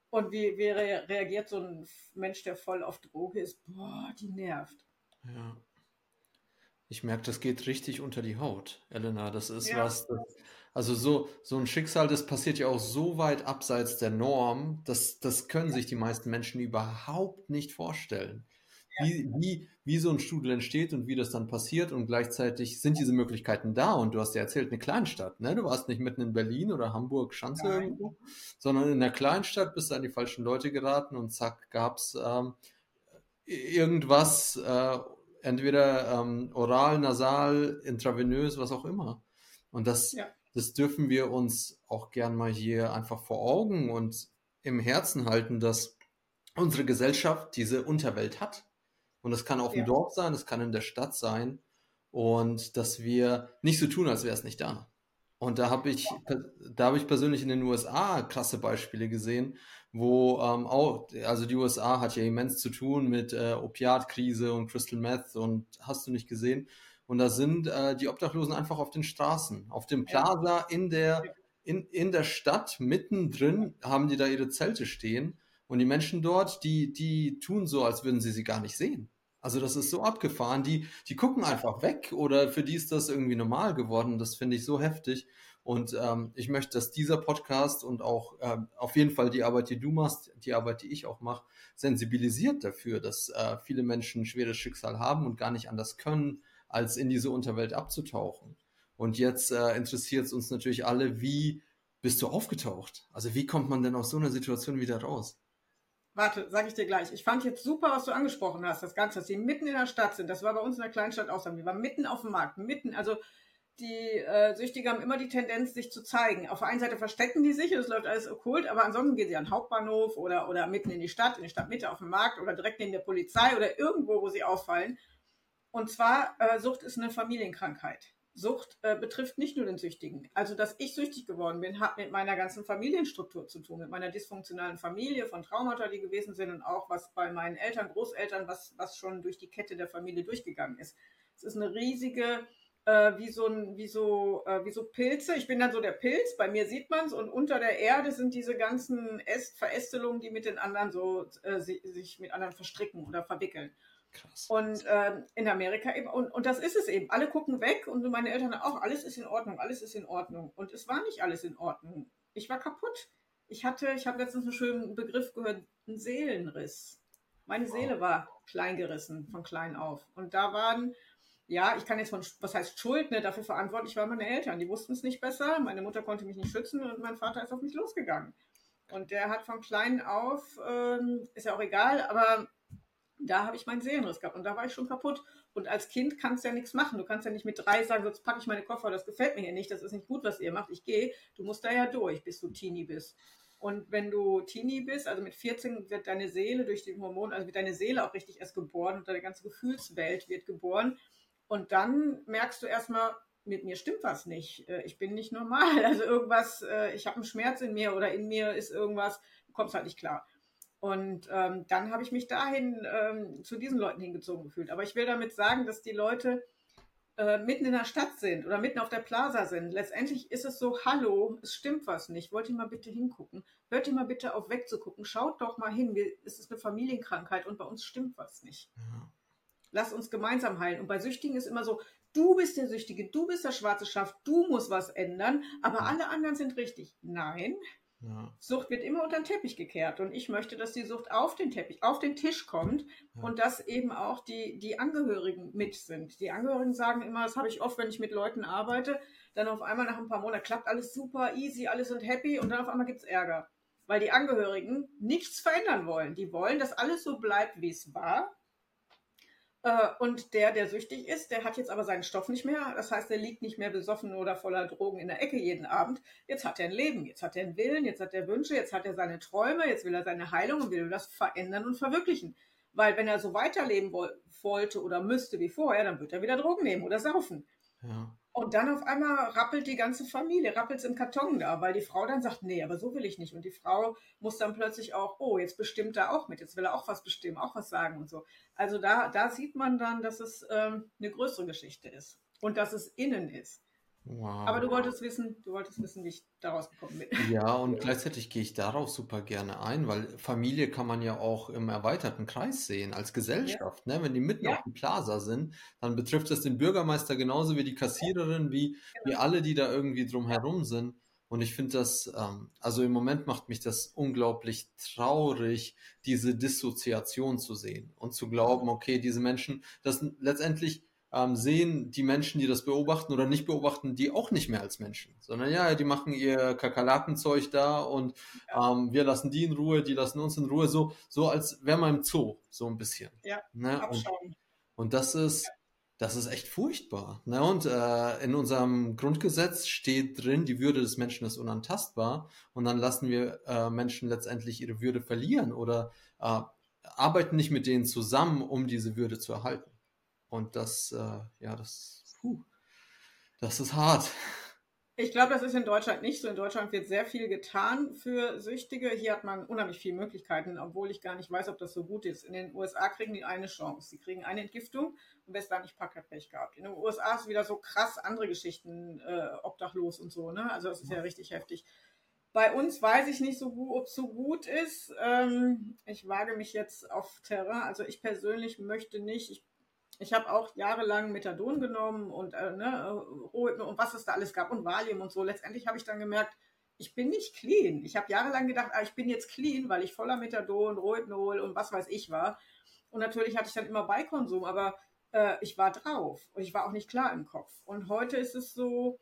Und wie, wie reagiert so ein Mensch, der voll auf Droge ist? Boah, die nervt. Ja. Ich merke, das geht richtig unter die Haut, Elena. Das ist ja. was, das, also so, so ein Schicksal, das passiert ja auch so weit abseits der Norm, dass das können sich die meisten Menschen überhaupt nicht vorstellen wie, wie, wie so ein Strudel entsteht und wie das dann passiert und gleichzeitig sind diese Möglichkeiten da und du hast ja erzählt, eine Kleinstadt, ne? Du warst nicht mitten in Berlin oder Hamburg, Schanze Nein. irgendwo, sondern in der Kleinstadt bist du an die falschen Leute geraten und zack, gab's ähm, irgendwas, äh, entweder ähm, oral, nasal, intravenös, was auch immer. Und das, ja. das dürfen wir uns auch gern mal hier einfach vor Augen und im Herzen halten, dass unsere Gesellschaft diese Unterwelt hat. Und das kann auf dem ja. Dorf sein, das kann in der Stadt sein. Und dass wir nicht so tun, als wäre es nicht da. Und da habe ich, da habe ich persönlich in den USA krasse Beispiele gesehen, wo ähm, auch, also die USA hat ja immens zu tun mit äh, Opiatkrise und Crystal Meth und hast du nicht gesehen. Und da sind äh, die Obdachlosen einfach auf den Straßen, auf dem Plaza in der, in, in der Stadt, mittendrin haben die da ihre Zelte stehen. Und die Menschen dort, die, die tun so, als würden sie sie gar nicht sehen. Also das ist so abgefahren. Die, die gucken einfach weg oder für die ist das irgendwie normal geworden. Das finde ich so heftig. Und ähm, ich möchte, dass dieser Podcast und auch ähm, auf jeden Fall die Arbeit, die du machst, die Arbeit, die ich auch mache, sensibilisiert dafür, dass äh, viele Menschen ein schweres Schicksal haben und gar nicht anders können, als in diese Unterwelt abzutauchen. Und jetzt äh, interessiert es uns natürlich alle, wie bist du aufgetaucht? Also wie kommt man denn aus so einer Situation wieder raus? Warte, sage ich dir gleich. Ich fand jetzt super, was du angesprochen hast, das Ganze, dass sie mitten in der Stadt sind. Das war bei uns in der Kleinstadt auch so. Wir waren mitten auf dem Markt, mitten. Also die äh, Süchtigen haben immer die Tendenz, sich zu zeigen. Auf der einen Seite verstecken die sich, das läuft alles okkult, aber ansonsten gehen sie an den Hauptbahnhof oder, oder mitten in die Stadt, in die Stadtmitte auf dem Markt oder direkt neben der Polizei oder irgendwo, wo sie auffallen. Und zwar, äh, Sucht ist eine Familienkrankheit. Sucht äh, betrifft nicht nur den Süchtigen. Also, dass ich süchtig geworden bin, hat mit meiner ganzen Familienstruktur zu tun, mit meiner dysfunktionalen Familie, von Traumata, die gewesen sind und auch was bei meinen Eltern, Großeltern, was, was schon durch die Kette der Familie durchgegangen ist. Es ist eine riesige, äh, wie, so ein, wie, so, äh, wie so Pilze. Ich bin dann so der Pilz, bei mir sieht man es und unter der Erde sind diese ganzen Äst Verästelungen, die mit den anderen so äh, sich mit anderen verstricken oder verwickeln. Krass. Und ähm, in Amerika eben, und, und das ist es eben. Alle gucken weg und meine Eltern auch, alles ist in Ordnung, alles ist in Ordnung. Und es war nicht alles in Ordnung. Ich war kaputt. Ich hatte, ich habe letztens einen schönen Begriff gehört, einen Seelenriss. Meine Seele war kleingerissen von klein auf. Und da waren, ja, ich kann jetzt von, was heißt Schuld, ne, dafür verantwortlich waren meine Eltern. Die wussten es nicht besser. Meine Mutter konnte mich nicht schützen und mein Vater ist auf mich losgegangen. Und der hat von klein auf, ähm, ist ja auch egal, aber da habe ich meinen Seelenriss gehabt und da war ich schon kaputt. Und als Kind kannst du ja nichts machen. Du kannst ja nicht mit drei sagen, sonst packe ich meine Koffer, das gefällt mir hier nicht, das ist nicht gut, was ihr macht, ich gehe. Du musst da ja durch, bis du Teenie bist. Und wenn du Teenie bist, also mit 14 wird deine Seele durch die Hormone, also wird deine Seele auch richtig erst geboren und deine ganze Gefühlswelt wird geboren. Und dann merkst du erstmal, mit mir stimmt was nicht. Äh, ich bin nicht normal. [LAUGHS] Also irgendwas, äh, ich habe einen Schmerz in mir oder in mir ist irgendwas, du kommst halt nicht klar. Und ähm, dann habe ich mich dahin ähm, zu diesen Leuten hingezogen gefühlt. Aber ich will damit sagen, dass die Leute äh, mitten in der Stadt sind oder mitten auf der Plaza sind. Letztendlich ist es so, hallo, es stimmt was nicht. Wollt ihr mal bitte hingucken? Hört ihr mal bitte auf wegzugucken. Schaut doch mal hin. Wir, es ist eine Familienkrankheit und bei uns stimmt was nicht. Ja. Lass uns gemeinsam heilen. Und bei Süchtigen ist immer so, du bist der Süchtige, du bist der schwarze Schaf, du musst was ändern, aber alle anderen sind richtig. Nein, ja. Sucht wird immer unter den Teppich gekehrt und ich möchte, dass die Sucht auf den Teppich, auf den Tisch kommt ja. und dass eben auch die, die Angehörigen mit sind. Die Angehörigen sagen immer, das habe ich oft, wenn ich mit Leuten arbeite, dann auf einmal nach ein paar Monaten klappt alles super, easy, alles sind happy und dann auf einmal gibt es Ärger. weil die Angehörigen nichts verändern wollen. Die wollen, dass alles so bleibt, wie es war. Äh, und der, der süchtig ist, der hat jetzt aber seinen Stoff nicht mehr. Das heißt, er liegt nicht mehr besoffen oder voller Drogen in der Ecke jeden Abend. Jetzt hat er ein Leben, jetzt hat er einen Willen, jetzt hat er Wünsche, jetzt hat er seine Träume, jetzt will er seine Heilung und will das verändern und verwirklichen. Weil wenn er so weiterleben wollte oder müsste wie vorher, dann wird er wieder Drogen nehmen oder saufen. Ja. Und dann auf einmal rappelt die ganze Familie, rappelt es im Karton da, weil die Frau dann sagt, nee, aber so will ich nicht. Und die Frau muss dann plötzlich auch, oh, jetzt bestimmt er auch mit, jetzt will er auch was bestimmen, auch was sagen und so. Also da, da sieht man dann, dass es ähm, eine größere Geschichte ist und dass es innen ist. Wow. Aber du wolltest wissen, du wolltest wissen, wie ich daraus gekommen bin. Ja, [LAUGHS] und gleichzeitig gehe ich darauf super gerne ein, weil Familie kann man ja auch im erweiterten Kreis sehen, als Gesellschaft. Ja. Ne? Wenn die mitten ja. auf dem Plaza sind, dann betrifft das den Bürgermeister genauso wie die Kassiererin, wie, genau. wie alle, die da irgendwie drumherum sind. Und ich finde das, ähm, also im Moment macht mich das unglaublich traurig, diese Dissoziation zu sehen und zu glauben, okay, diese Menschen, das letztendlich ähm, sehen die Menschen, die das beobachten oder nicht beobachten, die auch nicht mehr als Menschen, sondern ja, die machen ihr Kakerlakenzeug da und ähm, wir lassen die in Ruhe, die lassen uns in Ruhe, so, so als wäre man im Zoo, so ein bisschen. Ja, ne? und, und, das ist, das ist echt furchtbar. Ne? Und äh, in unserem Grundgesetz steht drin, die Würde des Menschen ist unantastbar und dann lassen wir äh, Menschen letztendlich ihre Würde verlieren oder äh, arbeiten nicht mit denen zusammen, um diese Würde zu erhalten. Und das, äh, ja, das, puh, das ist hart. Ich glaube, das ist in Deutschland nicht so. In Deutschland wird sehr viel getan für Süchtige. Hier hat man unheimlich viele Möglichkeiten, obwohl ich gar nicht weiß, ob das so gut ist. In den USA kriegen die eine Chance. Sie kriegen eine Entgiftung und wer es da nicht packt, hat Pech gehabt. In den USA ist wieder so krass andere Geschichten, äh, obdachlos und so. Ne? Also das ist ja richtig heftig. Bei uns weiß ich nicht so gut, ob es so gut ist. Ähm, ich wage mich jetzt auf Terrain. Also ich persönlich möchte nicht, ich ich habe auch jahrelang Methadon genommen und äh, ne, und was es da alles gab und Valium und so. Letztendlich habe ich dann gemerkt, ich bin nicht clean. Ich habe jahrelang gedacht, ah, ich bin jetzt clean, weil ich voller Methadon, Rohypnol und was weiß ich war. Und natürlich hatte ich dann immer Beikonsum, aber äh, ich war drauf und ich war auch nicht klar im Kopf. Und heute ist es so,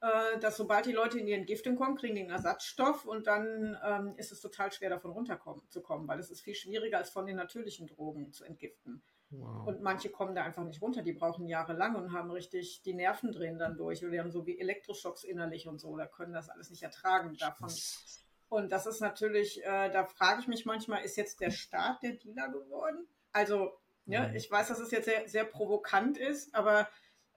äh, dass sobald die Leute in die Entgiftung kommen, kriegen die einen Ersatzstoff und dann ähm, ist es total schwer davon runterzukommen, weil es ist viel schwieriger als von den natürlichen Drogen zu entgiften. Wow. Und manche kommen da einfach nicht runter, die brauchen jahrelang und haben richtig, die Nerven drehen dann durch oder die haben so wie Elektroschocks innerlich und so, da können das alles nicht ertragen davon. Und das ist natürlich, äh, da frage ich mich manchmal, ist jetzt der Staat der Dealer geworden? Also, ja, mhm. ich weiß, dass es jetzt sehr, sehr provokant ist, aber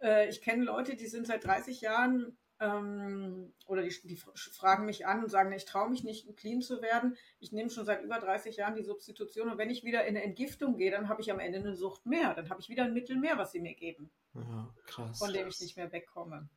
äh, ich kenne Leute, die sind seit 30 Jahren ähm, oder die, die, fragen mich an und sagen, ich traue mich nicht, clean zu werden. Ich nehme schon seit über 30 Jahren die Substitution und wenn ich wieder in eine Entgiftung gehe, dann habe ich am Ende eine Sucht mehr. Dann habe ich wieder ein Mittel mehr, was sie mir geben. Ja, krass. Von dem ich nicht mehr wegkomme.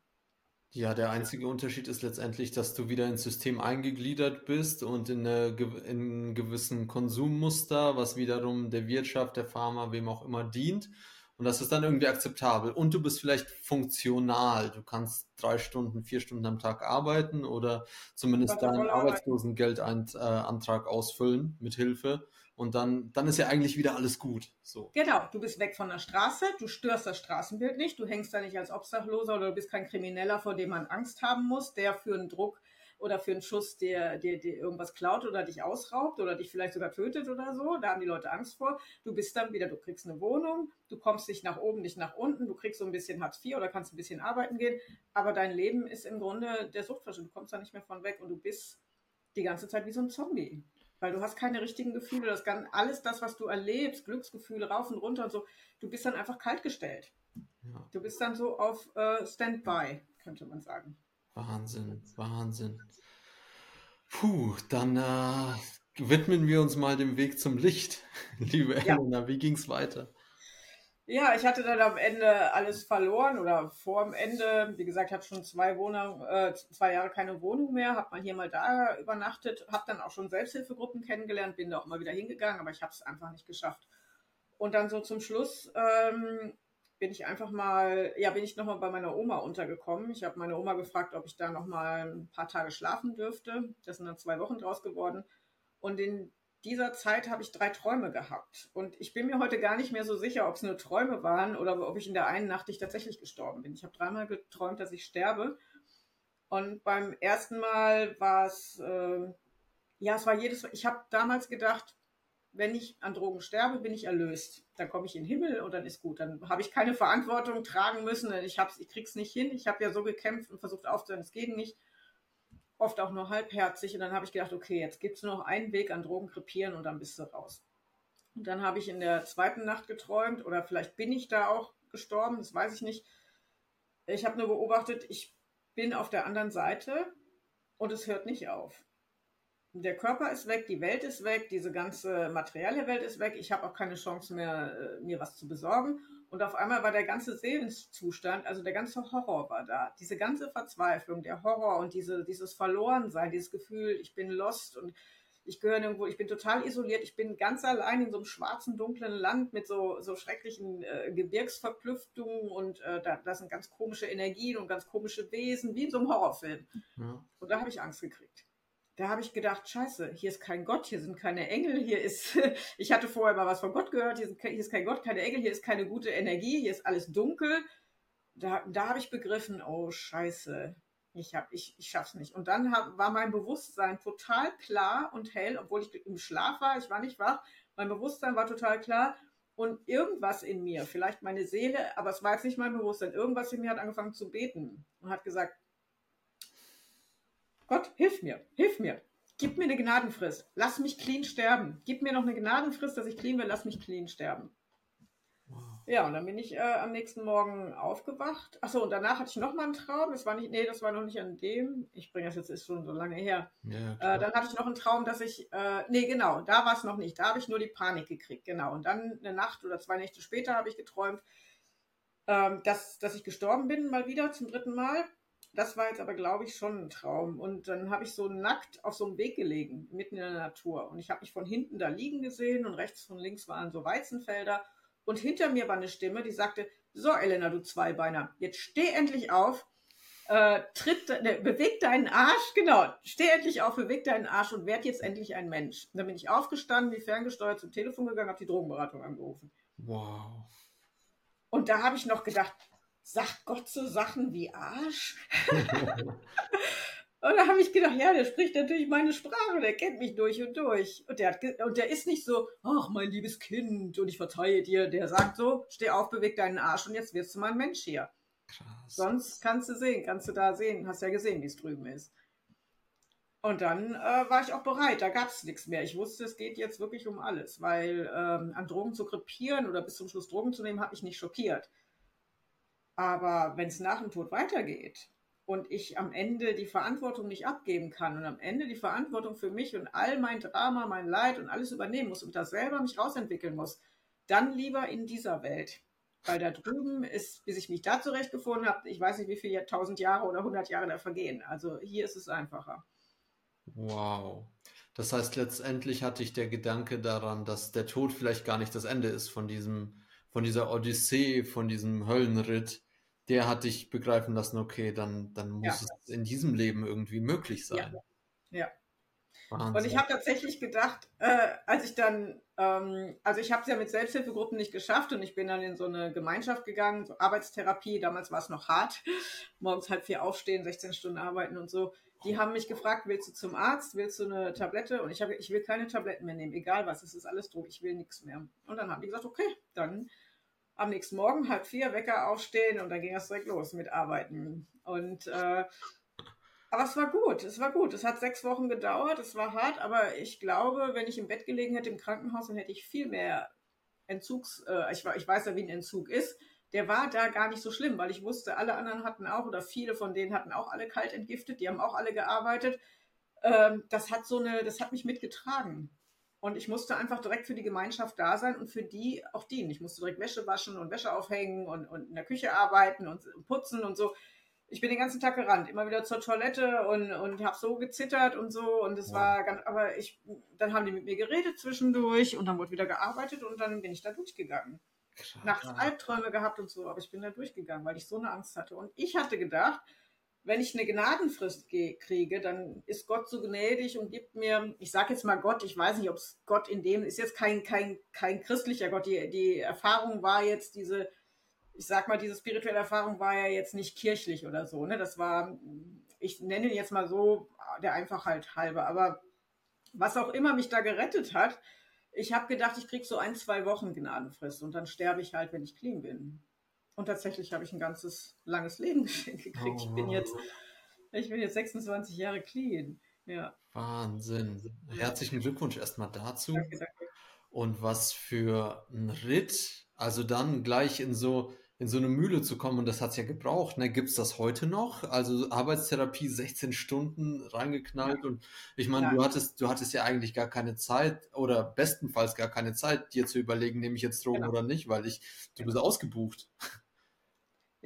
Ja, der einzige Unterschied ist letztendlich, dass du wieder ins System eingegliedert bist und in, eine, in einem gewissen Konsummuster, was wiederum der Wirtschaft, der Pharma, wem auch immer dient. Und das ist dann irgendwie akzeptabel. Und du bist vielleicht funktional. Du kannst drei Stunden, vier Stunden am Tag arbeiten oder zumindest deinen Arbeitslosengeldantrag ausfüllen mit Hilfe. Und dann, dann ist ja eigentlich wieder alles gut. So. Genau, du bist weg von der Straße, du störst das Straßenbild nicht, du hängst da nicht als Obdachloser oder du bist kein Krimineller, vor dem man Angst haben muss, der für einen Druck oder für einen Schuss, der dir irgendwas klaut oder dich ausraubt oder dich vielleicht sogar tötet oder so. Da haben die Leute Angst vor. Du bist dann wieder, du kriegst eine Wohnung, du kommst nicht nach oben, nicht nach unten, du kriegst so ein bisschen Hartz IV oder kannst ein bisschen arbeiten gehen, aber dein Leben ist im Grunde der Suchtverschluss. Du kommst da nicht mehr von weg und du bist die ganze Zeit wie so ein Zombie. Weil du hast keine richtigen Gefühle. Das kann alles das, was du erlebst, Glücksgefühle rauf und runter und so, du bist dann einfach kaltgestellt. Ja. Du bist dann so auf äh, Standby, könnte man sagen. Wahnsinn, Wahnsinn. Puh, dann äh, widmen wir uns mal dem Weg zum Licht. [LAUGHS] Liebe ja. Elena, wie ging es weiter? Ja, ich hatte dann am Ende alles verloren oder vor dem Ende. Wie gesagt, hatte schon zwei, Wohnung, äh, zwei Jahre keine Wohnung mehr, habe mal hier mal da übernachtet, habe dann auch schon Selbsthilfegruppen kennengelernt, bin da auch mal wieder hingegangen, aber ich habe es einfach nicht geschafft. Und dann so zum Schluss ähm, bin ich einfach mal, ja, bin ich nochmal bei meiner Oma untergekommen. Ich habe meine Oma gefragt, ob ich da nochmal ein paar Tage schlafen dürfte. Das sind dann zwei Wochen draus geworden. Und in dieser Zeit habe ich drei Träume gehabt. Und ich bin mir heute gar nicht mehr so sicher, ob es nur Träume waren oder ob ich in der einen Nacht nicht tatsächlich gestorben bin. Ich habe dreimal geträumt, dass ich sterbe. Und beim ersten Mal war es, äh, Ja, es war jedes, ich habe damals gedacht, wenn ich an Drogen sterbe, bin ich erlöst. Dann komme ich in den Himmel und dann ist gut. Dann habe ich keine Verantwortung tragen müssen. Ich, ich kriege es nicht hin. Ich habe ja so gekämpft und versucht aufzuhören, es geht nicht. Oft auch nur halbherzig. Und dann habe ich gedacht, okay, jetzt gibt es nur noch einen Weg an Drogen krepieren und dann bist du raus. Und dann habe ich in der zweiten Nacht geträumt oder vielleicht bin ich da auch gestorben, das weiß ich nicht. Ich habe nur beobachtet, ich bin auf der anderen Seite und es hört nicht auf der Körper ist weg, die Welt ist weg, diese ganze materielle Welt ist weg. Ich habe auch keine Chance mehr, äh, mir was zu besorgen. Und auf einmal war der ganze Seelenzustand, also der ganze Horror war da. Diese ganze Verzweiflung, der Horror und diese, dieses Verlorensein, dieses Gefühl, ich bin lost und ich gehöre irgendwo, ich bin total isoliert, ich bin ganz allein in so einem schwarzen, dunklen Land mit so, so schrecklichen äh, Gebirgsverklüftungen und äh, da, da sind ganz komische Energien und ganz komische Wesen, wie in so einem Horrorfilm. Ja. Und da habe ich Angst gekriegt da habe ich gedacht, scheiße, hier ist kein Gott, hier sind keine Engel, hier ist, [LAUGHS] ich hatte vorher mal was von Gott gehört, hier, hier ist kein Gott, keine Engel, hier ist keine gute Energie, hier ist alles dunkel. Da, da habe ich begriffen, oh scheiße, ich, hab, ich, ich schaff's nicht. Und dann hab, war mein Bewusstsein total klar und hell, obwohl ich im Schlaf war, ich war nicht wach, mein Bewusstsein war total klar. Und irgendwas in mir, vielleicht meine Seele, aber es war jetzt nicht mein Bewusstsein, irgendwas in mir hat angefangen zu beten und hat gesagt, Gott, hilf mir, hilf mir. Gib mir eine Gnadenfrist. Lass mich clean sterben. Gib mir noch eine Gnadenfrist, dass ich clean bin. Lass mich clean sterben. Wow. Ja, und dann bin ich äh, am nächsten Morgen aufgewacht. Achso, und danach hatte ich nochmal einen Traum. Das war nicht, nee, das war noch nicht an dem. Ich bringe das jetzt, ist schon so lange her. Ja, äh, dann hatte ich noch einen Traum, dass ich, äh, nee, genau, da war es noch nicht. Da habe ich nur die Panik gekriegt, genau. Und dann eine Nacht oder zwei Nächte später habe ich geträumt, ähm, dass, dass ich gestorben bin, mal wieder zum dritten Mal. Das war jetzt aber, glaube ich, schon ein Traum. Und dann habe ich so nackt auf so einem Weg gelegen, mitten in der Natur. Und ich habe mich von hinten da liegen gesehen und rechts und links waren so Weizenfelder. Und hinter mir war eine Stimme, die sagte, so Elena, du Zweibeiner, jetzt steh endlich auf, äh, tritt, ne, beweg deinen Arsch, genau, steh endlich auf, beweg deinen Arsch und werd jetzt endlich ein Mensch. Und dann bin ich aufgestanden, wie ferngesteuert zum Telefon gegangen, habe die Drogenberatung angerufen. Wow. Und da habe ich noch gedacht, sagt Gott so Sachen wie Arsch? [LAUGHS] und da habe ich gedacht, ja, der spricht natürlich meine Sprache, der kennt mich durch und durch. Und der, hat, und der ist nicht so, ach, mein liebes Kind, und ich verzeihe dir. Der sagt so, steh auf, beweg deinen Arsch und jetzt wirst du mal ein Mensch hier. Krass. Sonst kannst du sehen, kannst du da sehen, hast ja gesehen, wie es drüben ist. Und dann äh, war ich auch bereit, da gab es nichts mehr. Ich wusste, es geht jetzt wirklich um alles, weil ähm, an Drogen zu krepieren oder bis zum Schluss Drogen zu nehmen, hat mich nicht schockiert. Aber wenn es nach dem Tod weitergeht und ich am Ende die Verantwortung nicht abgeben kann und am Ende die Verantwortung für mich und all mein Drama, mein Leid und alles übernehmen muss und das selber mich rausentwickeln muss, dann lieber in dieser Welt. Weil da drüben ist, bis ich mich da zurechtgefunden habe, ich weiß nicht, wie viele tausend Jahre oder hundert Jahre da vergehen. Also hier ist es einfacher. Wow. Das heißt, letztendlich hatte ich der Gedanke daran, dass der Tod vielleicht gar nicht das Ende ist von diesem, von dieser Odyssee, von diesem Höllenritt, der hat dich begreifen lassen, okay, dann, dann muss ja. es in diesem Leben irgendwie möglich sein. Ja. ja. Und ich habe tatsächlich gedacht, äh, als ich dann, ähm, also ich habe es ja mit Selbsthilfegruppen nicht geschafft und ich bin dann in so eine Gemeinschaft gegangen, so Arbeitstherapie, damals war es noch hart, [LAUGHS] morgens halb vier aufstehen, 16 Stunden arbeiten und so. Die haben mich gefragt, willst du zum Arzt, willst du eine Tablette? Und ich habe, ich will keine Tabletten mehr nehmen, egal was, es ist alles drum, ich will nichts mehr. Und dann haben die gesagt, okay, dann am nächsten Morgen halb vier Wecker aufstehen und dann ging es direkt los mit Arbeiten. Und äh, aber es war gut, es war gut. Es hat sechs Wochen gedauert, es war hart, aber ich glaube, wenn ich im Bett gelegen hätte im Krankenhaus, dann hätte ich viel mehr Entzugs, äh, ich, ich weiß ja, wie ein Entzug ist. Der war da gar nicht so schlimm, weil ich wusste, alle anderen hatten auch oder viele von denen hatten auch alle kalt entgiftet, die haben auch alle gearbeitet. Ähm, das hat so eine, das hat mich mitgetragen. Und ich musste einfach direkt für die Gemeinschaft da sein und für die auch dienen. Ich musste direkt Wäsche waschen und Wäsche aufhängen und, und in der Küche arbeiten und putzen und so. Ich bin den ganzen Tag gerannt, immer wieder zur Toilette und, und habe so gezittert und so. Und es ja. war ganz, aber ich, dann haben die mit mir geredet zwischendurch und dann wurde wieder gearbeitet und dann bin ich da durchgegangen. Nachts Albträume gehabt und so, aber ich bin da durchgegangen, weil ich so eine Angst hatte. Und ich hatte gedacht, wenn ich eine Gnadenfrist kriege, dann ist Gott so gnädig und gibt mir, ich sage jetzt mal Gott, ich weiß nicht, ob es Gott in dem ist jetzt kein, kein, kein christlicher Gott. Die, die Erfahrung war jetzt diese, ich sag mal, diese spirituelle Erfahrung war ja jetzt nicht kirchlich oder so. Ne? Das war, ich nenne ihn jetzt mal so, der Einfachheit halber. Aber was auch immer mich da gerettet hat, ich habe gedacht, ich kriege so ein, zwei Wochen Gnadenfrist und dann sterbe ich halt, wenn ich clean bin. Und tatsächlich habe ich ein ganzes langes Leben [LAUGHS] geschenkt gekriegt. Oh. Ich bin jetzt, ich bin jetzt 26 Jahre clean. Ja. Wahnsinn. Herzlichen Glückwunsch erstmal dazu. Danke, danke. Und was für ein Ritt, also dann gleich in so in so eine Mühle zu kommen und das hat es ja gebraucht. Ne? Gibt es das heute noch? Also Arbeitstherapie 16 Stunden reingeknallt ja. und ich meine, du hattest, du hattest ja eigentlich gar keine Zeit oder bestenfalls gar keine Zeit, dir zu überlegen, nehme ich jetzt Drogen genau. oder nicht, weil ich, du genau. bist ausgebucht.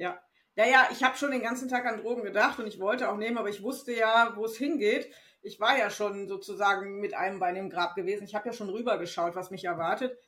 Ja. Ja, ich habe schon den ganzen Tag an Drogen gedacht und ich wollte auch nehmen, aber ich wusste ja, wo es hingeht. Ich war ja schon sozusagen mit einem Bein im Grab gewesen. Ich habe ja schon rübergeschaut, was mich erwartet.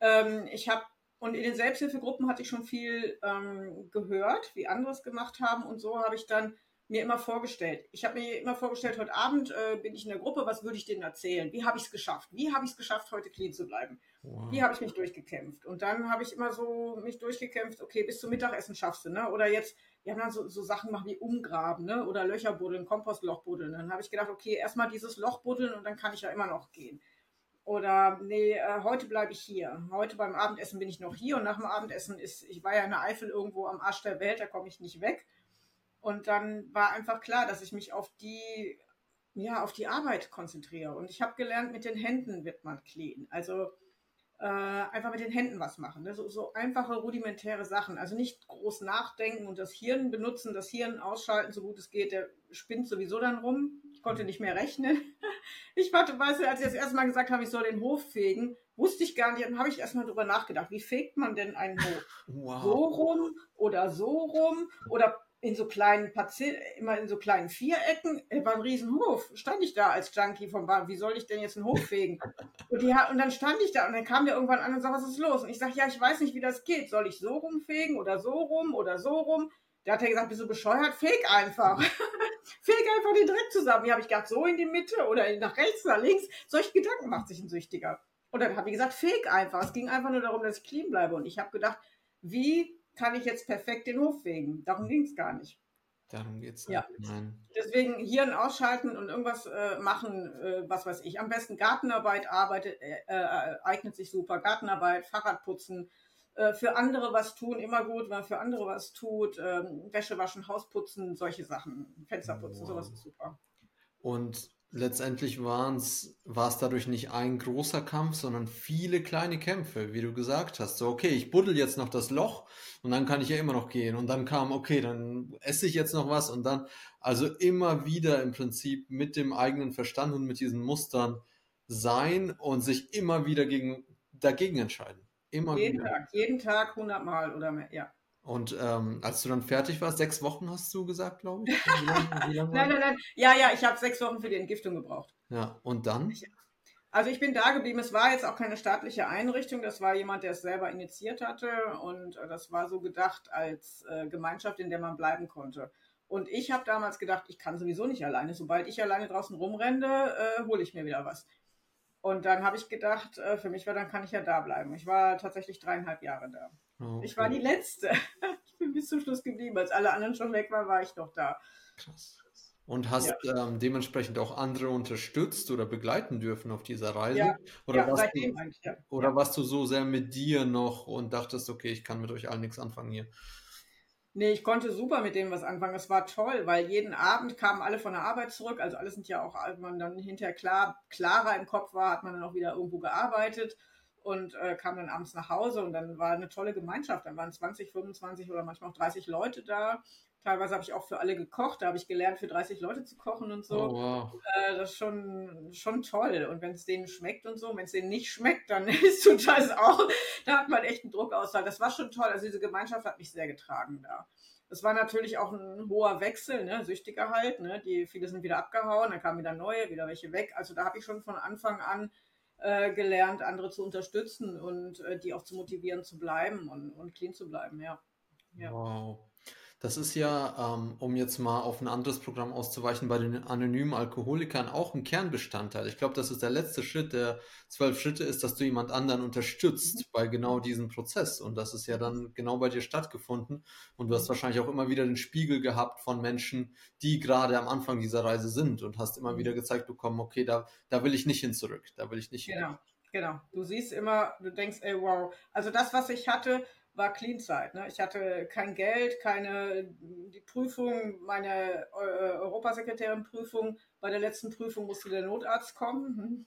Ähm, ich habe und in den Selbsthilfegruppen hatte ich schon viel ähm, gehört, wie andere es gemacht haben. Und so habe ich dann mir immer vorgestellt. Ich habe mir immer vorgestellt, heute Abend äh, bin ich in der Gruppe, was würde ich denen erzählen? Wie habe ich es geschafft? Wie habe ich es geschafft, heute clean zu bleiben? Wow. Wie habe ich mich durchgekämpft? Und dann habe ich immer so mich durchgekämpft, okay, bis zum Mittagessen schaffst du, ne? Oder jetzt, wir haben dann so, so Sachen gemacht wie Umgraben, ne? Oder Löcher buddeln, Kompostloch buddeln. Dann habe ich gedacht, okay, erstmal dieses Loch buddeln und dann kann ich ja immer noch gehen. Oder nee, äh, heute bleibe ich hier. Heute beim Abendessen bin ich noch hier und nach dem Abendessen ist, ich war ja in der Eifel irgendwo am Arsch der Welt, da komme ich nicht weg. Und dann war einfach klar, dass ich mich auf die, ja, auf die Arbeit konzentriere. Und ich habe gelernt, mit den Händen wird man clean. Also äh, einfach mit den Händen was machen. Ne? So, so, einfache, rudimentäre Sachen. Also nicht groß nachdenken und das Hirn benutzen, das Hirn ausschalten, so gut es geht. Der spinnt sowieso dann rum. Ich konnte nicht mehr rechnen. [LAUGHS] Ich warte, weißt du, als ich das erste Mal gesagt habe, ich soll den Hof fegen, wusste ich gar nicht. Dann habe ich erstmal drüber nachgedacht. Wie fegt man denn einen Hof? [LAUGHS] Wow. So rum oder so rum oder in so kleinen Parzellen, immer in so kleinen Vierecken. War ein Riesenhof. Stand ich da als Junkie vom Bar. Wie soll ich denn jetzt einen Hof fegen? [LAUGHS] Und, die, und dann stand ich da und dann kam der irgendwann an und sagte, was ist los? Und ich sage, ja, ich weiß nicht, wie das geht. Soll ich so rumfegen oder so rum oder so rum? Der hat ja gesagt, bist du bescheuert? Feg einfach. [LAUGHS] Feg einfach den Dreck zusammen. Hier habe ich gedacht, so in die Mitte oder nach rechts, nach links. Solche Gedanken macht sich ein Süchtiger. Und dann habe ich gesagt, feg einfach. Es ging einfach nur darum, dass ich clean bleibe. Und ich habe gedacht, wie kann ich jetzt perfekt den Hof fegen. Darum ging es gar nicht. Darum geht es ja. Nein. Deswegen Hirn ausschalten und irgendwas äh, machen, äh, was weiß ich. Am besten Gartenarbeit arbeitet, äh, äh eignet sich super. Gartenarbeit, Fahrradputzen, äh, für andere was tun, immer gut, wenn man für andere was tut. Ähm, Wäsche waschen, Haus putzen, solche Sachen. Fenster putzen, wow. sowas ist super. Und letztendlich war es dadurch nicht ein großer Kampf, sondern viele kleine Kämpfe, wie du gesagt hast. So, okay, ich buddel jetzt noch das Loch und dann kann ich ja immer noch gehen. Und dann kam, okay, dann esse ich jetzt noch was und dann, also immer wieder im Prinzip mit dem eigenen Verstand und mit diesen Mustern sein und sich immer wieder gegen, dagegen entscheiden. Immer jeden wieder. Tag, jeden Tag 100 Mal oder mehr, ja. Und ähm, als du dann fertig warst, sechs Wochen hast du gesagt, glaube ich? [LAUGHS] Wie lange, wie lange nein, nein, nein. Ja, ja, ich habe sechs Wochen für die Entgiftung gebraucht. Ja, und dann? Ich, also ich bin da geblieben. Es war jetzt auch keine staatliche Einrichtung. Das war jemand, der es selber initiiert hatte. Und äh, das war so gedacht als äh, Gemeinschaft, in der man bleiben konnte. Und ich habe damals gedacht, ich kann sowieso nicht alleine. Sobald ich alleine draußen rumrenne, äh, hole ich mir wieder was. Und dann habe ich gedacht, äh, für mich war, dann kann ich ja da bleiben. Ich war tatsächlich dreieinhalb Jahre da. Okay. Ich war die Letzte. [LAUGHS] Ich bin bis zum Schluss geblieben. Als alle anderen schon weg waren, war ich noch da. Krass. Und hast ja. ähm, dementsprechend auch andere unterstützt oder begleiten dürfen auf dieser Reise? Ja, oder, ja, warst, du, oder warst du so sehr mit dir noch und dachtest, okay, ich kann mit euch allen nichts anfangen hier? Nee, ich konnte super mit dem was anfangen. Es war toll, weil jeden Abend kamen alle von der Arbeit zurück. Also alle sind ja auch, als man dann hinterher klar, klarer im Kopf war, hat man dann auch wieder irgendwo gearbeitet und äh, kam dann abends nach Hause und dann war eine tolle Gemeinschaft. Dann waren 20, 25 oder manchmal auch 30 Leute da. Teilweise habe ich auch für alle gekocht. Da habe ich gelernt, für 30 Leute zu kochen und so. Oh, wow. äh, das ist schon, schon toll. Und wenn es denen schmeckt und so, wenn es denen nicht schmeckt, dann [LAUGHS] ist total das auch, da hat man echt einen Druckausfall. Das war schon toll. Also diese Gemeinschaft hat mich sehr getragen da. Es war natürlich auch ein hoher Wechsel, ne? Süchtiger halt, ne? Die viele sind wieder abgehauen, dann kamen wieder neue, wieder welche weg. Also da habe ich schon von Anfang an äh, gelernt, andere zu unterstützen und äh, die auch zu motivieren zu bleiben und, und clean zu bleiben, ja. ja. Wow. Das ist ja, ähm, um jetzt mal auf ein anderes Programm auszuweichen, bei den anonymen Alkoholikern auch ein Kernbestandteil. Ich glaube, das ist der letzte Schritt der zwölf Schritte ist, dass du jemand anderen unterstützt mhm. bei genau diesem Prozess. Und das ist ja dann genau bei dir stattgefunden. Und du hast wahrscheinlich auch immer wieder den Spiegel gehabt von Menschen, die gerade am Anfang dieser Reise sind und hast immer wieder mhm. gezeigt bekommen, okay, da, da will ich nicht hin zurück. Da will ich nicht genau. hin. Genau. Du siehst immer, du denkst, ey, wow. Also das, was ich hatte, war Clean Zeit. Ne? Ich hatte kein Geld, keine die Prüfung, meine äh, Europasekretärin-Prüfung. Bei der letzten Prüfung musste der Notarzt kommen. Hm.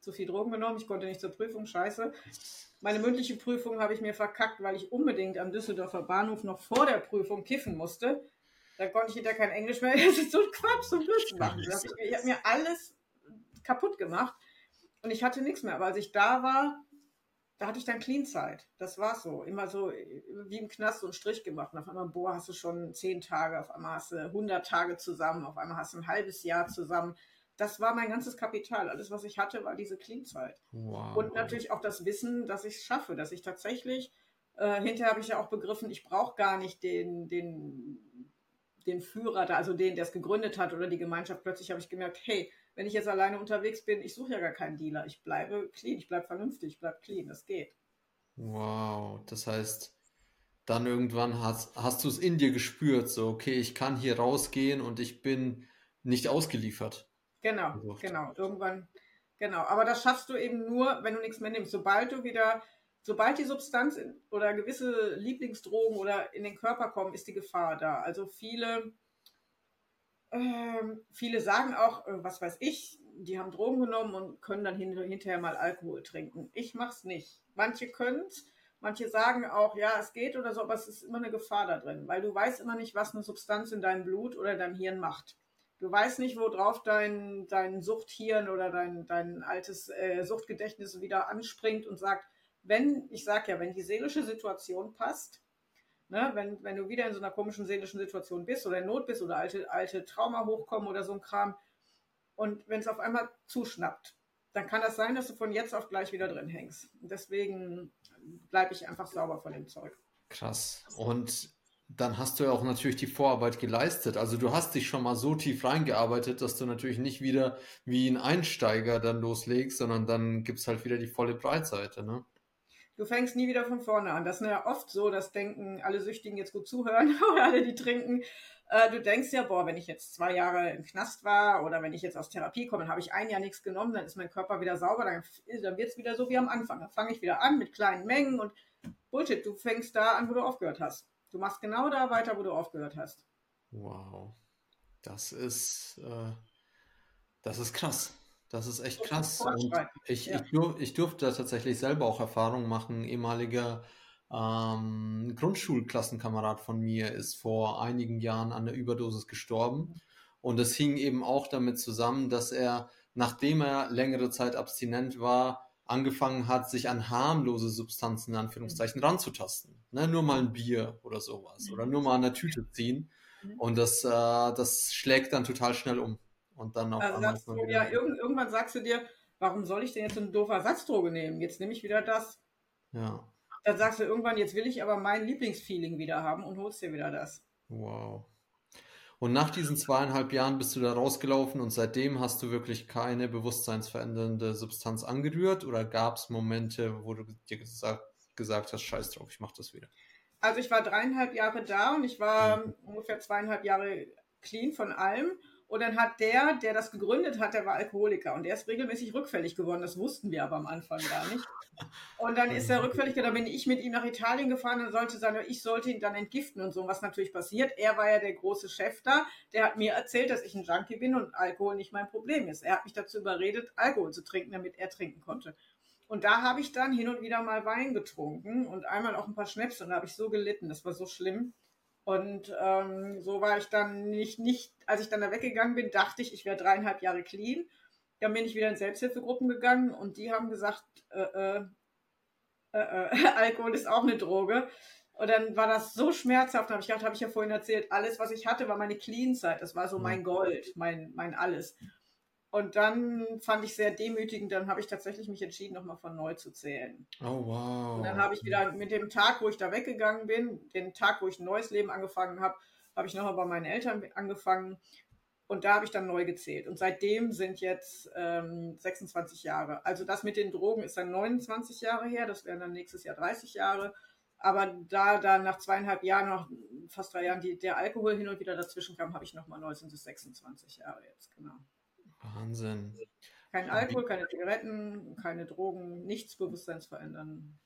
Zu viel Drogen genommen, ich konnte nicht zur Prüfung, scheiße. Meine mündliche Prüfung habe ich mir verkackt, weil ich unbedingt am Düsseldorfer Bahnhof noch vor der Prüfung kiffen musste. Da konnte ich hinterher kein Englisch mehr. [LAUGHS] Das ist so ein Quatsch, so ein Blödsinn machen. Ich, ich habe mir alles kaputt gemacht und ich hatte nichts mehr. Aber als ich da war, da hatte ich dann Clean-Zeit. Das war so. Immer so wie im Knast so einen Strich gemacht. Und auf einmal, boah, hast du schon zehn Tage, auf einmal hast du 100 Tage zusammen, auf einmal hast du ein halbes Jahr zusammen. Das war mein ganzes Kapital. Alles, was ich hatte, war diese Clean-Zeit. Wow. Und natürlich auch das Wissen, dass ich es schaffe, dass ich tatsächlich, äh, hinterher habe ich ja auch begriffen, ich brauche gar nicht den, den, den Führer da, also den, der es gegründet hat oder die Gemeinschaft. Plötzlich habe ich gemerkt, hey, wenn ich jetzt alleine unterwegs bin, ich suche ja gar keinen Dealer. Ich bleibe clean, ich bleibe vernünftig, ich bleibe clean. Das geht. Wow, das heißt, dann irgendwann hast, hast du es in dir gespürt, so, okay, ich kann hier rausgehen und ich bin nicht ausgeliefert. Genau, Versucht. genau. Irgendwann, genau. Aber das schaffst du eben nur, wenn du nichts mehr nimmst. Sobald du wieder, sobald die Substanz oder gewisse Lieblingsdrogen oder in den Körper kommen, ist die Gefahr da. Also viele ähm, viele sagen auch, äh, was weiß ich, die haben Drogen genommen und können dann hin hinterher mal Alkohol trinken. Ich mach's nicht. Manche können's, manche sagen auch, ja, es geht oder so, aber es ist immer eine Gefahr da drin, weil du weißt immer nicht, was eine Substanz in deinem Blut oder deinem Hirn macht. Du weißt nicht, worauf dein, dein Suchthirn oder dein, dein altes äh, Suchtgedächtnis wieder anspringt und sagt, wenn, ich sag ja, wenn die seelische Situation passt, Ne? Wenn, wenn du wieder in so einer komischen seelischen Situation bist oder in Not bist oder alte, alte Trauma hochkommen oder so ein Kram und wenn es auf einmal zuschnappt, dann kann das sein, dass du von jetzt auf gleich wieder drin hängst. Deswegen bleibe ich einfach sauber von dem Zeug. Krass. Und dann hast du ja auch natürlich die Vorarbeit geleistet. Also du hast dich schon mal so tief reingearbeitet, dass du natürlich nicht wieder wie ein Einsteiger dann loslegst, sondern dann gibt es halt wieder die volle Breitseite, ne? Du fängst nie wieder von vorne an. Das ist ja oft so, dass denken alle Süchtigen jetzt gut zuhören [LAUGHS] oder alle, die trinken. Äh, du denkst ja, boah, wenn ich jetzt zwei Jahre im Knast war oder wenn ich jetzt aus Therapie komme, dann habe ich ein Jahr nichts genommen, dann ist mein Körper wieder sauber, dann, dann wird es wieder so wie am Anfang. Dann fange ich wieder an mit kleinen Mengen und Bullshit, du fängst da an, wo du aufgehört hast. Du machst genau da weiter, wo du aufgehört hast. Wow. Das ist, äh, das ist krass. Das ist echt krass. Und ich, ja. ich, ich durfte tatsächlich selber auch Erfahrungen machen. Ein ehemaliger ähm, Grundschulklassenkamerad von mir ist vor einigen Jahren an der Überdosis gestorben. Und es hing eben auch damit zusammen, dass er, nachdem er längere Zeit abstinent war, angefangen hat, sich an harmlose Substanzen in Anführungszeichen ranzutasten. Ne, nur mal ein Bier oder sowas. Oder nur mal eine Tüte ziehen. Mhm. Und das, äh, das schlägt dann total schnell um. Und dann auf also sagst du, ja, irgend, irgendwann sagst du dir, warum soll ich denn jetzt eine doofe Ersatzdroge nehmen? Jetzt nehme ich wieder das. Ja. Dann sagst du irgendwann, jetzt will ich aber mein Lieblingsfeeling wieder haben und holst dir wieder das. Wow. Und nach diesen zweieinhalb Jahren bist du da rausgelaufen und seitdem hast du wirklich keine bewusstseinsverändernde Substanz angerührt oder gab es Momente, wo du dir gesagt, gesagt hast, scheiß drauf, ich mach das wieder? Also ich war dreieinhalb Jahre da und ich war mhm. ungefähr zweieinhalb Jahre clean von allem. Und dann hat der, der das gegründet hat, der war Alkoholiker und der ist regelmäßig rückfällig geworden. Das wussten wir aber am Anfang gar nicht. Und dann [LAUGHS] ist er rückfällig, da bin ich mit ihm nach Italien gefahren und sollte sagen, ich sollte ihn dann entgiften und so, was natürlich passiert. Er war ja der große Chef da, der hat mir erzählt, dass ich ein Junkie bin und Alkohol nicht mein Problem ist. Er hat mich dazu überredet, Alkohol zu trinken, damit er trinken konnte. Und da habe ich dann hin und wieder mal Wein getrunken und einmal auch ein paar Schnäpse und da habe ich so gelitten, das war so schlimm. Und ähm, so war ich dann nicht, nicht, als ich dann da weggegangen bin, dachte ich, ich wäre dreieinhalb Jahre clean. Dann bin ich wieder in Selbsthilfegruppen gegangen und die haben gesagt, äh, äh, äh, äh [LAUGHS] Alkohol ist auch eine Droge. Und dann war das so schmerzhaft, habe ich gedacht, habe ich ja vorhin erzählt, alles, was ich hatte, war meine Clean-Zeit. Das war so mein Gold, mein, mein alles. Und dann fand ich sehr demütigend, dann habe ich tatsächlich mich entschieden, nochmal von neu zu zählen. Oh, wow. Und dann habe ich wieder mit dem Tag, wo ich da weggegangen bin, den Tag, wo ich ein neues Leben angefangen habe, habe ich nochmal bei meinen Eltern angefangen. Und da habe ich dann neu gezählt. Und seitdem sind jetzt ähm, 26 Jahre. Also das mit den Drogen ist dann 29 Jahre her, das wären dann nächstes Jahr 30 Jahre. Aber da dann nach zweieinhalb Jahren, noch fast drei Jahren, die, der Alkohol hin und wieder dazwischen kam, habe ich nochmal neu, sind es 26 Jahre jetzt, genau. Wahnsinn. Kein Alkohol, keine Zigaretten, keine Drogen, nichts Bewusstseinsverändern.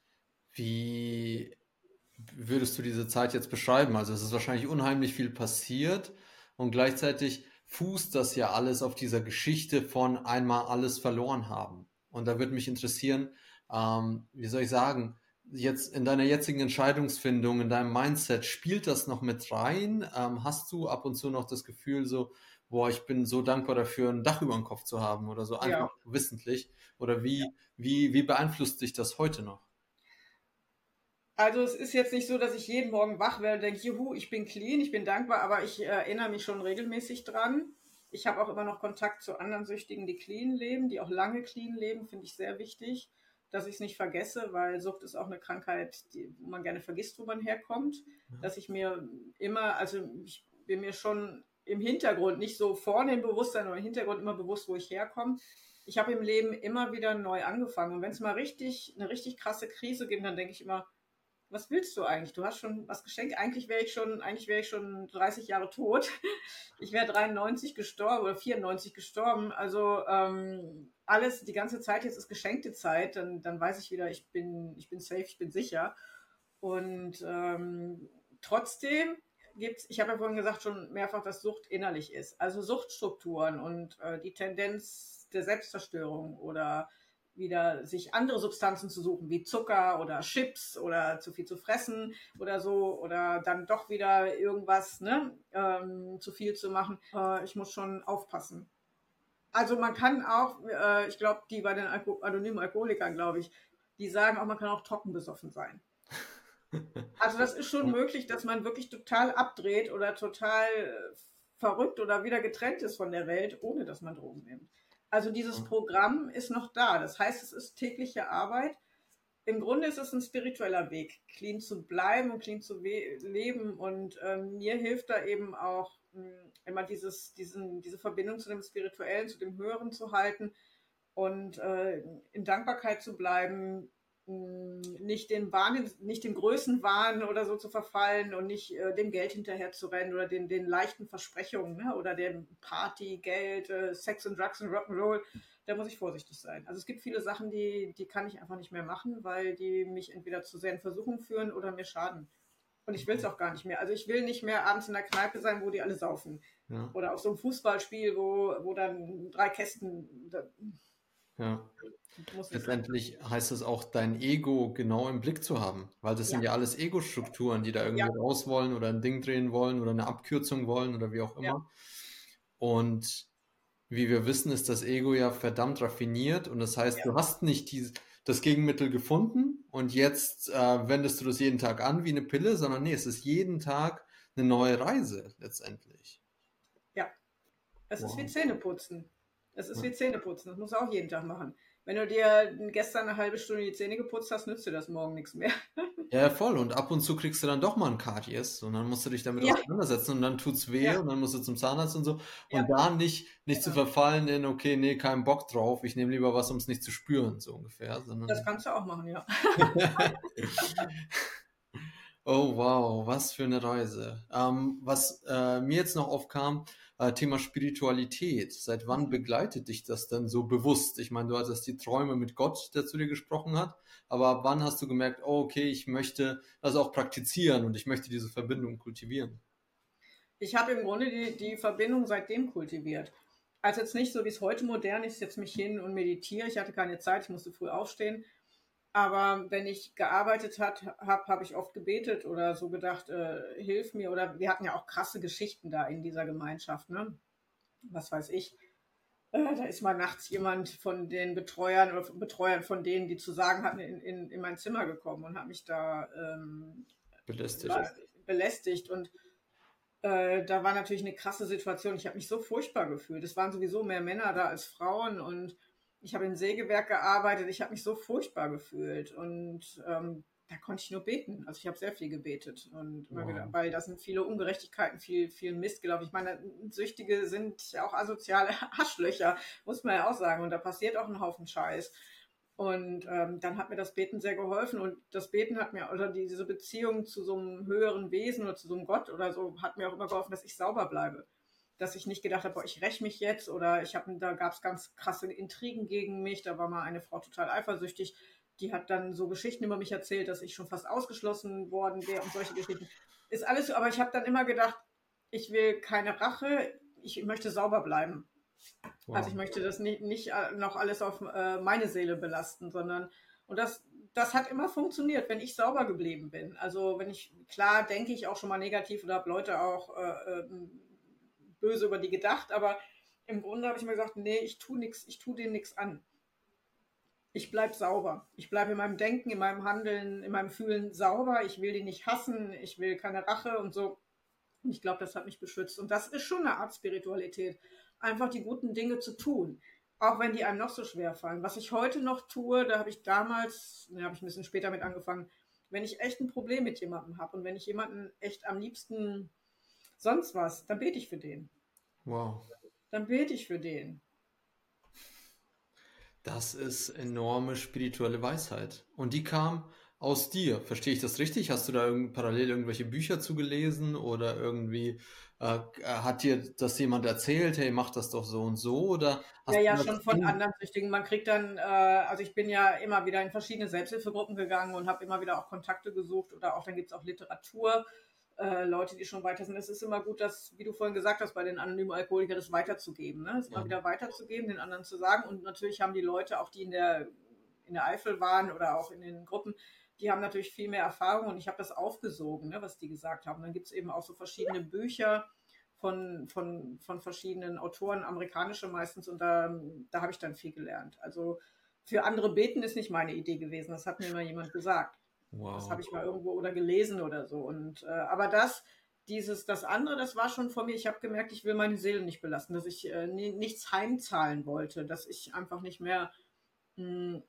Wie würdest du diese Zeit jetzt beschreiben? Also es ist wahrscheinlich unheimlich viel passiert und gleichzeitig fußt das ja alles auf dieser Geschichte von einmal alles verloren haben. Und da würde mich interessieren, ähm, wie soll ich sagen, jetzt in deiner jetzigen Entscheidungsfindung, in deinem Mindset, spielt das noch mit rein? Ähm, hast du ab und zu noch das Gefühl so, boah, ich bin so dankbar dafür, ein Dach über dem Kopf zu haben oder so, einfach ja. wissentlich? Oder wie, ja. wie, wie beeinflusst dich das heute noch? Also es ist jetzt nicht so, dass ich jeden Morgen wach werde und denke, juhu, ich bin clean, ich bin dankbar, aber ich erinnere mich schon regelmäßig dran. Ich habe auch immer noch Kontakt zu anderen Süchtigen, die clean leben, die auch lange clean leben, finde ich sehr wichtig, dass ich es nicht vergesse, weil Sucht ist auch eine Krankheit, die, wo man gerne vergisst, wo man herkommt. Ja. Dass ich mir immer, also ich bin mir schon im Hintergrund, nicht so vorne im Bewusstsein, aber im Hintergrund immer bewusst, wo ich herkomme. Ich habe im Leben immer wieder neu angefangen. Und wenn es mal richtig, eine richtig krasse Krise gibt, dann denke ich immer, was willst du eigentlich? Du hast schon was geschenkt. Eigentlich wäre ich schon, eigentlich wäre ich schon 30 Jahre tot. Ich wäre 93 gestorben oder 94 gestorben. Also ähm, alles, die ganze Zeit jetzt ist geschenkte Zeit. Dann, dann weiß ich wieder, ich bin, ich bin safe, ich bin sicher. Und ähm, trotzdem gibt's, ich habe ja vorhin gesagt schon mehrfach, dass Sucht innerlich ist. Also Suchtstrukturen und äh, die Tendenz der Selbstzerstörung oder wieder sich andere Substanzen zu suchen, wie Zucker oder Chips oder zu viel zu fressen oder so oder dann doch wieder irgendwas ne, ähm, zu viel zu machen. Äh, ich muss schon aufpassen. Also man kann auch, äh, ich glaube, die bei den Alko anonymen Alkoholikern, glaube ich, die sagen auch, man kann auch trocken besoffen sein. Also das ist schon möglich, dass man wirklich total abdreht oder total verrückt oder wieder getrennt ist von der Welt, ohne dass man Drogen nimmt. Also dieses mhm. Programm ist noch da. Das heißt, es ist tägliche Arbeit. Im Grunde ist es ein spiritueller Weg, clean zu bleiben und clean zu leben. Und ähm, mir hilft da eben auch mh, hm, immer dieses, diesen, diese Verbindung zu dem Spirituellen, zu dem Höheren zu halten und äh, in Dankbarkeit zu bleiben, nicht den Wahn, nicht dem Größenwahn oder so zu verfallen und nicht äh, dem Geld hinterher zu rennen oder den, den leichten Versprechungen ne? oder dem Party, Geld, äh, Sex und Drugs und Rock'n'Roll, da muss ich vorsichtig sein. Also es gibt viele Sachen, die, die kann ich einfach nicht mehr machen, weil die mich entweder zu sehr in Versuchung führen oder mir schaden. Und ich will es auch gar nicht mehr. Also ich will nicht mehr abends in der Kneipe sein, wo die alle saufen. Ja. Oder auf so einem Fußballspiel, wo, wo dann drei Kästen. Da, ja. Letztendlich heißt es auch, dein Ego genau im Blick zu haben, weil das ja. sind ja alles Ego-Strukturen, die da irgendwie ja. raus wollen oder ein Ding drehen wollen oder eine Abkürzung wollen oder wie auch immer. Ja. Und wie wir wissen, ist das Ego ja verdammt raffiniert und das heißt, du hast nicht die, das Gegenmittel gefunden und jetzt äh, wendest du das jeden Tag an wie eine Pille, sondern nee, es ist jeden Tag eine neue Reise letztendlich. Ja, es wow. ist wie Zähneputzen. Es ist wie Zähneputzen, das muss du auch jeden Tag machen. Wenn du dir gestern eine halbe Stunde die Zähne geputzt hast, nützt dir das morgen nichts mehr. [LAUGHS] ja, voll. Und ab und zu kriegst du dann doch mal ein Karies und dann musst du dich damit ja. auseinandersetzen und dann tut's weh ja. und dann musst du zum Zahnarzt und so. Ja. Und da nicht, nicht zu verfallen in, okay, nee, keinen Bock drauf, ich nehme lieber was, um es nicht zu spüren, so ungefähr. Sondern das kannst du auch machen, ja. [LAUGHS] [LAUGHS] oh, wow, was für eine Reise. Ähm, was äh, mir jetzt noch aufkam, äh, Thema Spiritualität. Seit wann begleitet dich das denn so bewusst? Ich meine, du hattest die Träume mit Gott, der zu dir gesprochen hat, aber wann hast du gemerkt, oh, okay, ich möchte das auch praktizieren und ich möchte diese Verbindung kultivieren? Ich habe im Grunde die, die Verbindung seitdem kultiviert. Also jetzt nicht so, wie es heute modern ist, jetzt mich hin und meditiere. Ich hatte keine Zeit, ich musste früh aufstehen. Aber wenn ich gearbeitet habe, habe ich oft gebetet oder so gedacht, äh, hilf mir. Oder wir hatten ja auch krasse Geschichten da in dieser Gemeinschaft. Ne? Was weiß ich. Äh, da ist mal nachts jemand von den Betreuern oder Betreuern von denen, die zu sagen hatten, in, in, in mein Zimmer gekommen und hat mich da ähm, belästigt. belästigt. Und äh, da war natürlich eine krasse Situation. Ich habe mich so furchtbar gefühlt. Es waren sowieso mehr Männer da als Frauen und ich habe im Sägewerk gearbeitet. Ich habe mich so furchtbar gefühlt und ähm, da konnte ich nur beten. Also ich habe sehr viel gebetet und wow. gedacht, weil da sind viele Ungerechtigkeiten, viel, viel Mist gelaufen. Ich meine, Süchtige sind auch asoziale [LAUGHS] Arschlöcher, muss man ja auch sagen. Und da passiert auch ein Haufen Scheiß. Und ähm, dann hat mir das Beten sehr geholfen und das Beten hat mir, oder diese Beziehung zu so einem höheren Wesen oder zu so einem Gott oder so, hat mir auch immer geholfen, dass ich sauber bleibe. Dass ich nicht gedacht habe, boah, ich räche mich jetzt oder ich habe, da gab es ganz krasse Intrigen gegen mich, da war mal eine Frau total eifersüchtig, die hat dann so Geschichten über mich erzählt, dass ich schon fast ausgeschlossen worden wäre und solche Geschichten. Ist alles so, aber ich habe dann immer gedacht, ich will keine Rache, ich möchte sauber bleiben. Wow. Also ich möchte das nicht, nicht äh, noch alles auf äh, meine Seele belasten, sondern und das, das hat immer funktioniert, wenn ich sauber geblieben bin. Also wenn ich, klar denke ich auch schon mal negativ oder habe Leute auch äh, ähm, böse über die gedacht, aber im Grunde habe ich mir gesagt, nee, ich tue nichts, ich tue denen nichts an. Ich bleibe sauber. Ich bleibe in meinem Denken, in meinem Handeln, in meinem Fühlen sauber. Ich will die nicht hassen, ich will keine Rache und so. Und ich glaube, das hat mich beschützt. Und das ist schon eine Art Spiritualität einfach die guten Dinge zu tun. Auch wenn die einem noch so schwer fallen. Was ich heute noch tue, da habe ich damals, da habe ich ein bisschen später mit angefangen, wenn ich echt ein Problem mit jemandem habe und wenn ich jemanden echt am liebsten sonst was, dann bete ich für den. Wow. Dann bete ich für den. Das ist enorme spirituelle Weisheit. Und die kam aus dir. Verstehe ich das richtig? Hast du da irgend, parallel irgendwelche Bücher zugelesen oder irgendwie äh, hat dir das jemand erzählt, hey, mach das doch so und so? Oder ja, ja, schon von anderen Süchtigen. Man kriegt dann, äh, also ich bin ja immer wieder in verschiedene Selbsthilfegruppen gegangen und habe immer wieder auch Kontakte gesucht oder auch dann gibt es auch Literatur. Äh, Leute, die schon weiter sind. Es ist immer gut, das, wie du vorhin gesagt hast, bei den anonymen Alkoholikern das weiterzugeben. Ne? Es ja. immer wieder weiterzugeben, den anderen zu sagen. Und natürlich haben die Leute, auch die in der, in der Eifel waren oder auch in den Gruppen, die haben natürlich viel mehr Erfahrung und ich habe das aufgesogen, ne, was die gesagt haben. Dann gibt es eben auch so verschiedene Bücher von, von, von verschiedenen Autoren, amerikanische meistens, und da, da habe ich dann viel gelernt. Also für andere beten ist nicht meine Idee gewesen, das hat mir mal jemand gesagt. Wow. Das habe ich mal irgendwo oder gelesen oder so. Und äh, aber das, dieses, das andere, das war schon von mir. Ich habe gemerkt, ich will meine Seele nicht belasten, dass ich äh, nichts heimzahlen wollte, dass ich einfach nicht mehr mh, hm,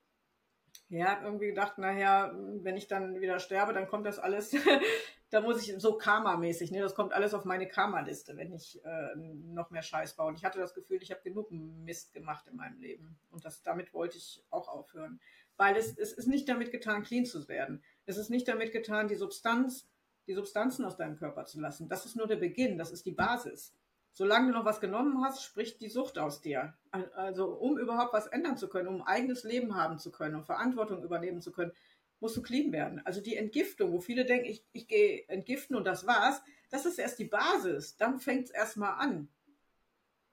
ja, irgendwie gedacht, naja, wenn ich dann wieder sterbe, dann kommt das alles, [LAUGHS] da muss ich so Karma-mäßig, ne? Das kommt alles auf meine Karma-Liste, wenn ich äh, noch mehr Scheiß baue. Und ich hatte das Gefühl, ich habe genug Mist gemacht in meinem Leben. Und das, damit wollte ich auch aufhören. Weil es, es ist nicht damit getan, clean zu werden. Es ist nicht damit getan, die Substanz, die Substanzen aus deinem Körper zu lassen. Das ist nur der Beginn, das ist die Basis solange du noch was genommen hast, spricht die Sucht aus dir. Also um überhaupt was ändern zu können, um ein eigenes Leben haben zu können, um Verantwortung übernehmen zu können, musst du clean werden. Also die Entgiftung, wo viele denken, ich, ich gehe entgiften und das war's, das ist erst die Basis. Dann fängt es erstmal an.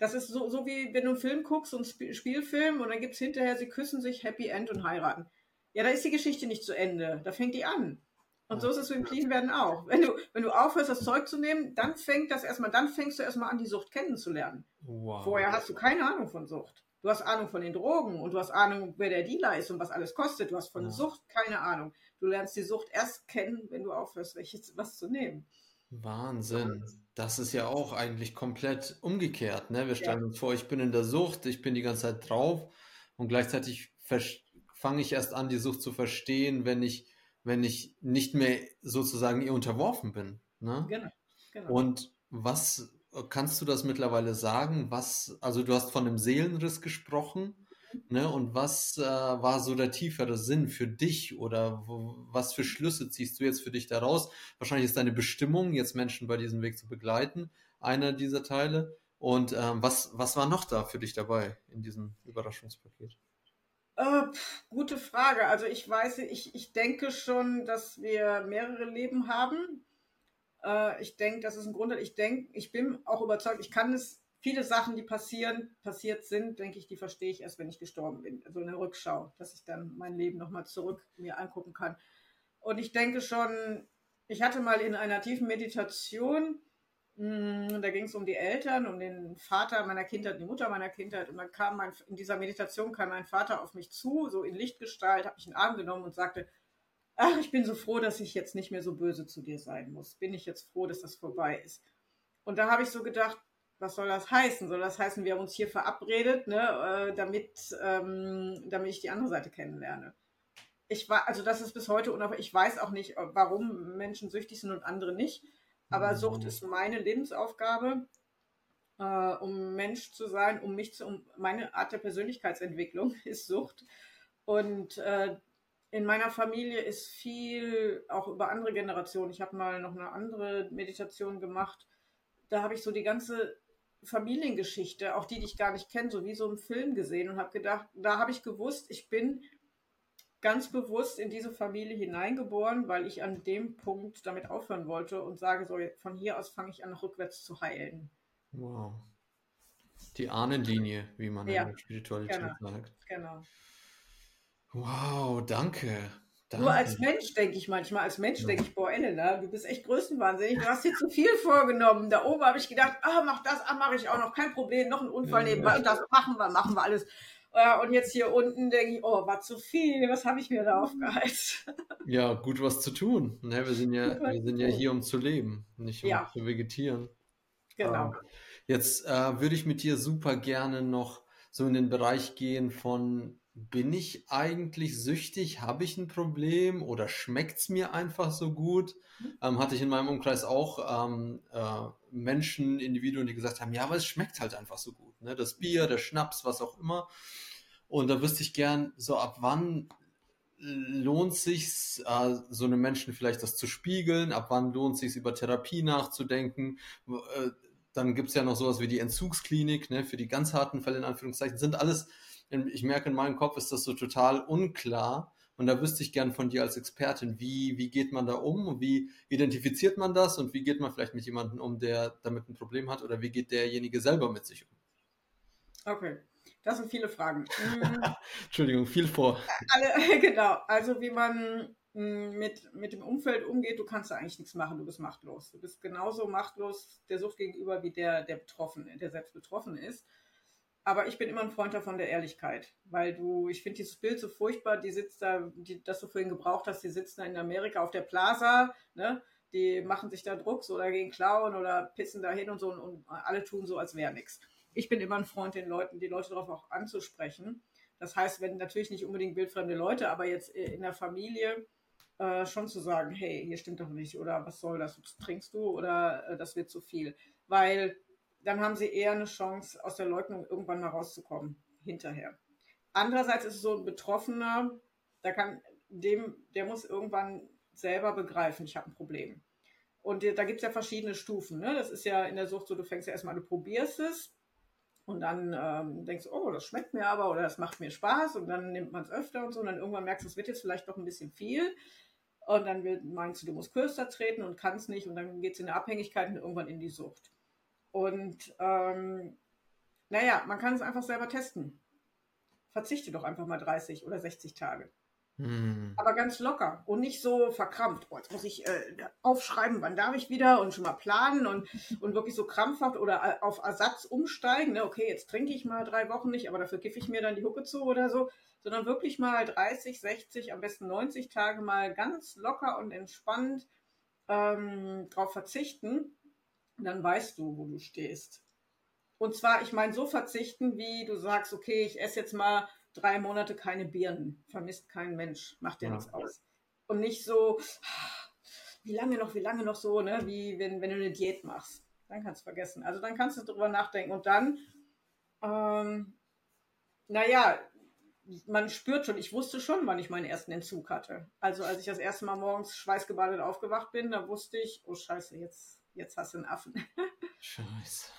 Das ist so, so wie wenn du einen Film guckst, einen Spielfilm und dann gibt es hinterher, sie küssen sich, Happy End und heiraten. Ja, da ist die Geschichte nicht zu Ende. Da fängt die an. Und so ist es mit dem Clean-Werden auch. Wenn du, wenn du aufhörst, das Zeug zu nehmen, dann fängt das erstmal, dann fängst du erstmal an, die Sucht kennenzulernen. Wow. Vorher hast du keine Ahnung von Sucht. Du hast Ahnung von den Drogen und du hast Ahnung, wer der Dealer ist und was alles kostet. Du hast von ja. Sucht keine Ahnung. Du lernst die Sucht erst kennen, wenn du aufhörst, welches, was zu nehmen. Wahnsinn. Das ist ja auch eigentlich komplett umgekehrt. Ne? Wir stellen ja. uns vor, ich bin in der Sucht, ich bin die ganze Zeit drauf und gleichzeitig fange ich erst an, die Sucht zu verstehen, wenn ich wenn ich nicht mehr sozusagen ihr unterworfen bin. Ne? Genau, genau. Und was kannst du das mittlerweile sagen? Was, also du hast von einem Seelenriss gesprochen, ne? Und was äh, war so der tiefere Sinn für dich oder wo, was für Schlüsse ziehst du jetzt für dich daraus? Wahrscheinlich ist deine Bestimmung, jetzt Menschen bei diesem Weg zu begleiten, einer dieser Teile. Und ähm, was, was war noch da für dich dabei in diesem Überraschungspaket? Äh, gute Frage. Also ich weiß, ich, ich denke schon, dass wir mehrere Leben haben. Äh, ich denke, das ist ein Grund. Ich denke, ich bin auch überzeugt, ich kann es, viele Sachen, die passieren, passiert sind, denke ich, die verstehe ich erst, wenn ich gestorben bin. Also eine Rückschau, dass ich dann mein Leben nochmal zurück mir angucken kann. Und ich denke schon, ich hatte mal in einer tiefen Meditation Mm, da ging es um die Eltern, um den Vater meiner Kindheit, die Mutter meiner Kindheit. Und dann kam mein, in dieser Meditation kam mein Vater auf mich zu, so in Lichtgestalt, hat mich in den Arm genommen und sagte, ach, ich bin so froh, dass ich jetzt nicht mehr so böse zu dir sein muss. Bin ich jetzt froh, dass das vorbei ist. Und da habe ich so gedacht, was soll das heißen? Soll das heißen, wir haben uns hier verabredet, ne, äh, damit, ähm, damit ich die andere Seite kennenlerne? Ich war, also das ist bis heute unabhängig. Ich weiß auch nicht, warum Menschen süchtig sind und andere nicht. Aber mhm. Sucht ist meine Lebensaufgabe, äh, um Mensch zu sein, um mich zu, um meine Art der Persönlichkeitsentwicklung [LAUGHS] ist Sucht. Und äh, in meiner Familie ist viel auch über andere Generationen. Ich habe mal noch eine andere Meditation gemacht. Da habe ich so die ganze Familiengeschichte, auch die, die ich gar nicht kenne, so wie so im Film gesehen und habe gedacht, da habe ich gewusst, ich bin ganz bewusst in diese Familie hineingeboren, weil ich an dem Punkt damit aufhören wollte und sage, so von hier aus fange ich an, rückwärts zu heilen. Wow. Die Ahnenlinie, wie man ja, in der Spiritualität genau, sagt. Genau. Wow, danke. Danke. Nur als Mensch denke ich manchmal, als Mensch ja. denke ich, boah, Elena, du bist echt größenwahnsinnig, du hast dir zu viel vorgenommen. Da oben habe ich gedacht, ah, mach das, ah, mache ich auch noch, kein Problem, noch ein Unfall nebenbei, das machen wir, machen wir alles. Und jetzt hier unten denke ich, oh, war zu viel, was habe ich mir da aufgeheizt? [LAUGHS] Ja, gut was zu tun. Ne, wir sind ja, wir sind ja hier, um zu leben, nicht um ja. zu vegetieren. Genau. Ähm, jetzt äh, würde ich mit dir super gerne noch so in den Bereich gehen von bin ich eigentlich süchtig? Habe ich ein Problem oder schmeckt es mir einfach so gut? Ähm, hatte ich in meinem Umkreis auch ähm, äh, Menschen, Individuen, die gesagt haben, ja, aber es schmeckt halt einfach so gut. Ne? Das Bier, der Schnaps, was auch immer. Und da wüsste ich gern, so ab wann lohnt sich äh, so einem Menschen vielleicht das zu spiegeln? Ab wann lohnt sich über Therapie nachzudenken? Äh, dann gibt es ja noch sowas wie die Entzugsklinik, ne, für die ganz harten Fälle in Anführungszeichen, sind alles ich merke, in meinem Kopf ist das so total unklar. Und da wüsste ich gern von dir als Expertin, wie, wie geht man da um und wie identifiziert man das und wie geht man vielleicht mit jemandem um, der damit ein Problem hat oder wie geht derjenige selber mit sich um? Okay, das sind viele Fragen. [LAUGHS] Entschuldigung, viel vor. Alle, [LAUGHS] genau, also wie man mm, mit, mit dem Umfeld umgeht, du kannst da eigentlich nichts machen, du bist machtlos. Du bist genauso machtlos der Sucht gegenüber wie der, der Betroffene, der selbst betroffen ist. Aber ich bin immer ein Freund davon der Ehrlichkeit, weil du, ich finde dieses Bild so furchtbar, die sitzt da, die, das du vorhin gebraucht hast, die sitzen da in Amerika auf der Plaza, ne? Die machen sich da Drucks oder gehen klauen oder pissen da hin und so und, und alle tun so, als wäre nichts. Ich bin immer ein Freund, den Leuten, die Leute darauf auch anzusprechen. Das heißt, wenn natürlich nicht unbedingt wildfremde Leute, aber jetzt in der Familie äh, schon zu sagen, hey, hier stimmt doch nicht oder was soll das, trinkst du oder äh, das wird zu viel. Weil dann haben sie eher eine Chance, aus der Leugnung irgendwann mal rauszukommen, hinterher. Andererseits ist es so ein Betroffener, da kann dem, der muss irgendwann selber begreifen, ich habe ein Problem. Und da gibt es ja verschiedene Stufen. Ne? Das ist ja in der Sucht so, du fängst ja erstmal, du probierst es und dann ähm, denkst du, oh, das schmeckt mir aber oder das macht mir Spaß und dann nimmt man es öfter und so und dann irgendwann merkst du, es wird jetzt vielleicht doch ein bisschen viel und dann meinst du, du musst kürzer treten und kannst nicht und dann geht es in eine Abhängigkeit und irgendwann in die Sucht. Und ähm, naja, man kann es einfach selber testen. Verzichte doch einfach mal 30 oder 60 Tage. Hm. Aber ganz locker und nicht so verkrampft. Oh, jetzt muss ich äh, aufschreiben, wann darf ich wieder und schon mal planen und, [LAUGHS] und wirklich so krampfhaft oder äh, auf Ersatz umsteigen. Ne? Okay, jetzt trinke ich mal drei Wochen nicht, aber dafür giffe ich mir dann die Hucke zu oder so. Sondern wirklich mal 30, 60, am besten 90 Tage mal ganz locker und entspannt ähm, drauf verzichten dann weißt du, wo du stehst. Und zwar, ich meine, so verzichten, wie du sagst, okay, ich esse jetzt mal drei Monate keine Birnen, vermisst kein Mensch, macht dir ja. nichts aus. Und nicht so, wie lange noch, wie lange noch so, ne, wie wenn, wenn du eine Diät machst. Dann kannst du vergessen. Also dann kannst du drüber nachdenken. Und dann, ähm, naja, man spürt schon, ich wusste schon, wann ich meinen ersten Entzug hatte. Also als ich das erste Mal morgens schweißgebadet aufgewacht bin, da wusste ich, oh scheiße, jetzt jetzt hast du einen Affen. [LAUGHS] Scheiße.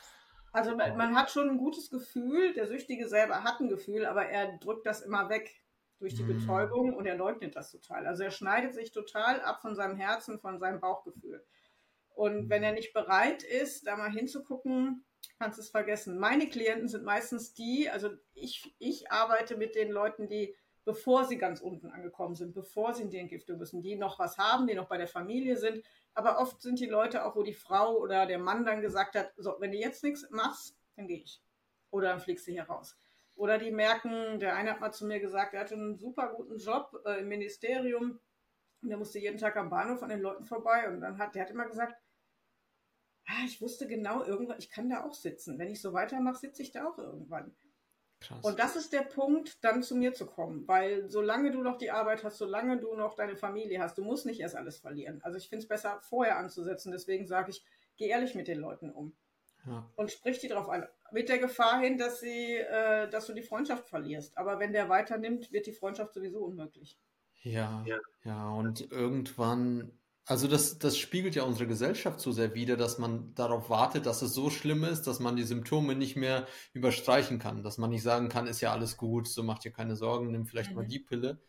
Also man, man, hat schon ein gutes Gefühl, der Süchtige selber hat ein Gefühl, aber er drückt das immer weg durch die mm. Betäubung und er leugnet das total. Also er schneidet sich total ab von seinem Herzen, von seinem Bauchgefühl. Und wenn er nicht bereit ist, da mal hinzugucken, kannst du es vergessen. Meine Klienten sind meistens die, also ich, ich arbeite mit den Leuten, die, bevor sie ganz unten angekommen sind, bevor sie in die Entgiftung müssen, die noch was haben, die noch bei der Familie sind, aber oft sind die Leute auch, wo die Frau oder der Mann dann gesagt hat, so, wenn du jetzt nichts machst, dann gehe ich. Oder dann fliegst du hier raus. Oder die merken, der eine hat mal zu mir gesagt, er hatte einen super guten Job äh, im Ministerium und der musste jeden Tag am Bahnhof an den Leuten vorbei und dann hat, der hat immer gesagt, ah, ich wusste genau, irgendwann, ich kann da auch sitzen. Wenn ich so weitermache, sitze ich da auch irgendwann. Krass. Und das ist der Punkt, dann zu mir zu kommen, weil solange du noch die Arbeit hast, solange du noch deine Familie hast, du musst nicht erst alles verlieren. Also ich finde es besser, vorher anzusetzen. Deswegen sage ich, geh ehrlich mit den Leuten um. Ja. Und sprich die darauf an. Mit der Gefahr hin, dass sie, äh, dass du die Freundschaft verlierst. Aber wenn der weiternimmt, wird die Freundschaft sowieso unmöglich. Ja, ja, ja. Und irgendwann also das, das spiegelt ja unsere Gesellschaft so sehr wider, dass man darauf wartet, dass es so schlimm ist, dass man die Symptome nicht mehr überstreichen kann, dass man nicht sagen kann, ist ja alles gut, so macht ihr keine Sorgen, nimm vielleicht mhm. mal die Pille.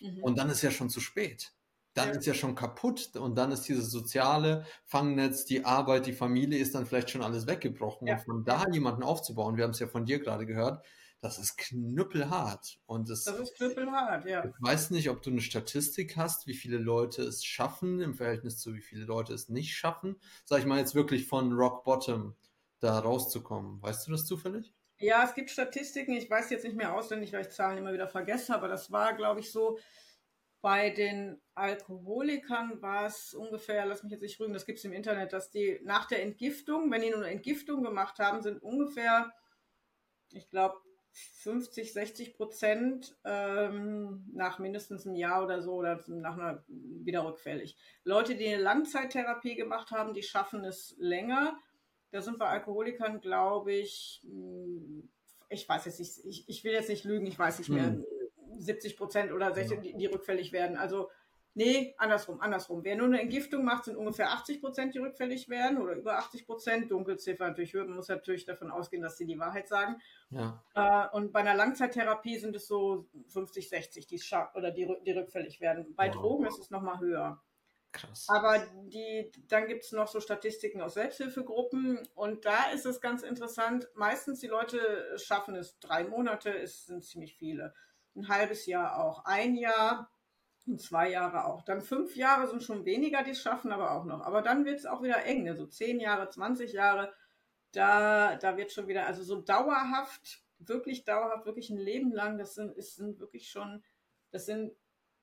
Mhm. Und dann ist ja schon zu spät. Dann ja. ist ja schon kaputt und dann ist dieses soziale Fangnetz, die Arbeit, die Familie ist dann vielleicht schon alles weggebrochen. Ja. Und von da jemanden aufzubauen, wir haben es ja von dir gerade gehört, das ist knüppelhart. Und das, das ist knüppelhart, ja. Ich weiß nicht, ob du eine Statistik hast, wie viele Leute es schaffen im Verhältnis zu wie viele Leute es nicht schaffen. Sag ich mal jetzt wirklich von Rock Bottom da rauszukommen. Weißt du das zufällig? Ja, es gibt Statistiken. Ich weiß jetzt nicht mehr auswendig, weil ich Zahlen immer wieder vergesse, aber das war, glaube ich, so. Bei den Alkoholikern war es ungefähr, lass mich jetzt nicht rügen, das gibt es im Internet, dass die nach der Entgiftung, wenn die nur eine Entgiftung gemacht haben, sind ungefähr, ich glaube, 50, 60 Prozent ähm, nach mindestens einem Jahr oder so oder nach einer wieder rückfällig. Leute, die eine Langzeittherapie gemacht haben, die schaffen es länger. Da sind bei Alkoholikern, glaube ich, hm, ich weiß jetzt nicht, ich, ich will jetzt nicht lügen, ich weiß nicht mehr, 70 hm. Prozent oder 60, die, die rückfällig werden. Also Nee, andersrum, andersrum. Wer nur eine Entgiftung macht, sind ungefähr 80 Prozent, die rückfällig werden oder über 80 Prozent. Dunkelziffer natürlich höher. Man muss natürlich davon ausgehen, dass sie die Wahrheit sagen. Ja. Äh, und bei einer Langzeittherapie sind es so 50, 60, die, oder die, die rückfällig werden. Bei wow. Drogen ist es nochmal höher. Krass. Aber die, dann gibt es noch so Statistiken aus Selbsthilfegruppen und da ist es ganz interessant. Meistens die Leute schaffen es drei Monate, es sind ziemlich viele. Ein halbes Jahr auch. Ein Jahr und zwei Jahre auch. Dann fünf Jahre sind schon weniger, die es schaffen, aber auch noch. Aber dann wird es auch wieder eng, ne? so zehn Jahre, 20 Jahre. Da, da wird schon wieder, also so dauerhaft, wirklich dauerhaft, wirklich ein Leben lang, das sind, ist, sind wirklich schon, das sind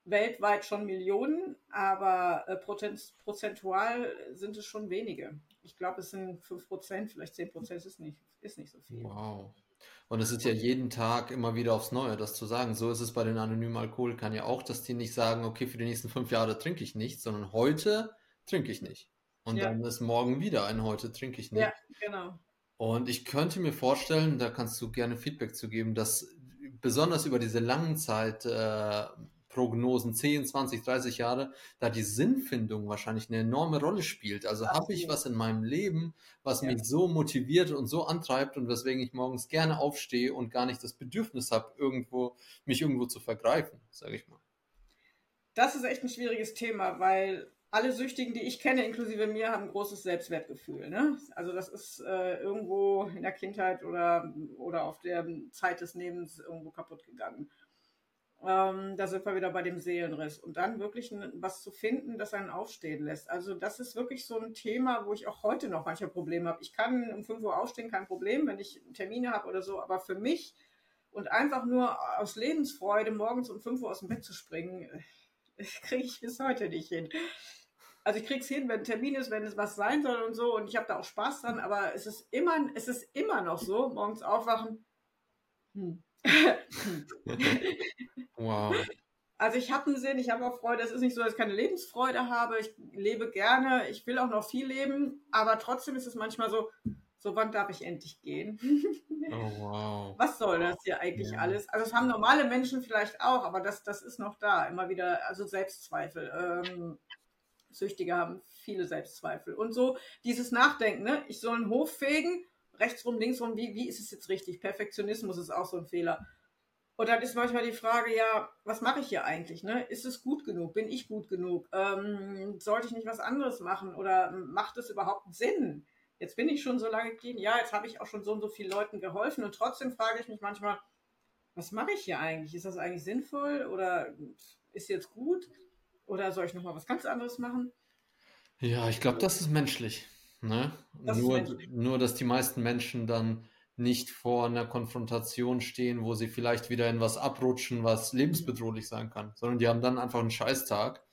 weltweit schon Millionen, aber äh, prozentual sind es schon wenige. Ich glaube, es sind 5 Prozent, vielleicht 10 Prozent ist nicht, ist nicht so viel. Wow. Und es ist ja jeden Tag immer wieder aufs Neue, das zu sagen. So ist es bei den anonymen Alkoholikern ja auch, dass die nicht sagen, okay, für die nächsten fünf Jahre trinke ich nichts, sondern heute trinke ich nicht. Und ja. dann ist morgen wieder ein heute trinke ich nicht. Ja, genau. Und ich könnte mir vorstellen, da kannst du gerne Feedback zu geben, dass besonders über diese langen Zeit äh, Prognosen 10, 20, 30 Jahre, da die Sinnfindung wahrscheinlich eine enorme Rolle spielt. Also habe ich was in meinem Leben, was ja. mich so motiviert und so antreibt und weswegen ich morgens gerne aufstehe und gar nicht das Bedürfnis habe, irgendwo mich irgendwo zu vergreifen, sage ich mal. Das ist echt ein schwieriges Thema, weil alle Süchtigen, die ich kenne, inklusive mir, haben ein großes Selbstwertgefühl. Ne? Also das ist äh, irgendwo in der Kindheit oder, oder auf der Zeit des Lebens irgendwo kaputt gegangen. Ähm, da sind wir wieder bei dem Seelenriss. Und dann wirklich was zu finden, das einen aufstehen lässt. Also das ist wirklich so ein Thema, wo ich auch heute noch manchmal Probleme habe. Ich kann um 5 Uhr aufstehen, kein Problem, wenn ich Termine habe oder so. Aber für mich und einfach nur aus Lebensfreude morgens um 5 Uhr aus dem Bett zu springen, äh, [LAUGHS] kriege ich bis heute nicht hin. Also ich kriege es hin, wenn ein Termin ist, wenn es was sein soll und so. Und ich habe da auch Spaß dran. Aber es ist immer, es ist immer noch so, morgens aufwachen. Hm. [LAUGHS] Wow. Also ich habe einen Sinn, ich habe auch Freude. Es ist nicht so, dass ich keine Lebensfreude habe. Ich lebe gerne, ich will auch noch viel leben, aber trotzdem ist es manchmal so, so wann darf ich endlich gehen? Oh, wow. [LAUGHS] Was soll das hier eigentlich ja. alles? Also das haben normale Menschen vielleicht auch, aber das, das ist noch da. Immer wieder, also Selbstzweifel. Ähm, Süchtige haben viele Selbstzweifel. Und so dieses Nachdenken, ne? ich soll einen Hof fegen, rechtsrum, linksrum, wie, wie ist es jetzt richtig? Perfektionismus ist auch so ein Fehler. Und dann ist manchmal die Frage, ja, was mache ich hier eigentlich? Ne? Ist es gut genug? Bin ich gut genug? Ähm, sollte ich nicht was anderes machen? Oder macht es überhaupt Sinn? Jetzt bin ich schon so lange gehen, ja, jetzt habe ich auch schon so und so vielen Leuten geholfen und trotzdem frage ich mich manchmal, was mache ich hier eigentlich? Ist das eigentlich sinnvoll oder ist jetzt gut? Oder soll ich nochmal was ganz anderes machen? Ja, ich glaube, das ist menschlich. Ne? Das nur, nur, dass die meisten Menschen dann nicht vor einer Konfrontation stehen, wo sie vielleicht wieder in was abrutschen, was lebensbedrohlich sein kann, sondern die haben dann einfach einen Scheißtag,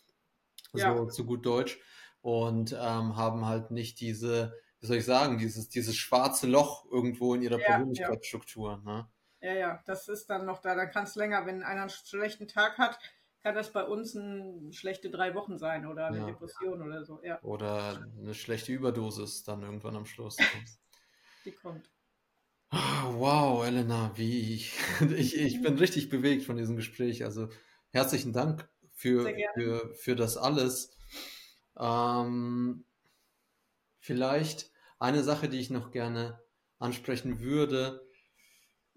ja. so zu gut Deutsch, und ähm, haben halt nicht diese, wie soll ich sagen, dieses, dieses schwarze Loch irgendwo in ihrer Ja, Persönlichkeitsstruktur. Ne? Ja, ja, das ist dann noch da. Dann kann es länger, wenn einer einen schlechten Tag hat, kann das bei uns ein schlechte drei Wochen sein oder eine Ja. Depression oder so. Ja, Oder eine schlechte Überdosis dann irgendwann am Schluss. [LAUGHS] die kommt. Wow, Elena, wie [LAUGHS] ich, ich, bin richtig bewegt von diesem Gespräch. Also herzlichen Dank für, für, für das alles. Ähm, vielleicht eine Sache, die ich noch gerne ansprechen würde,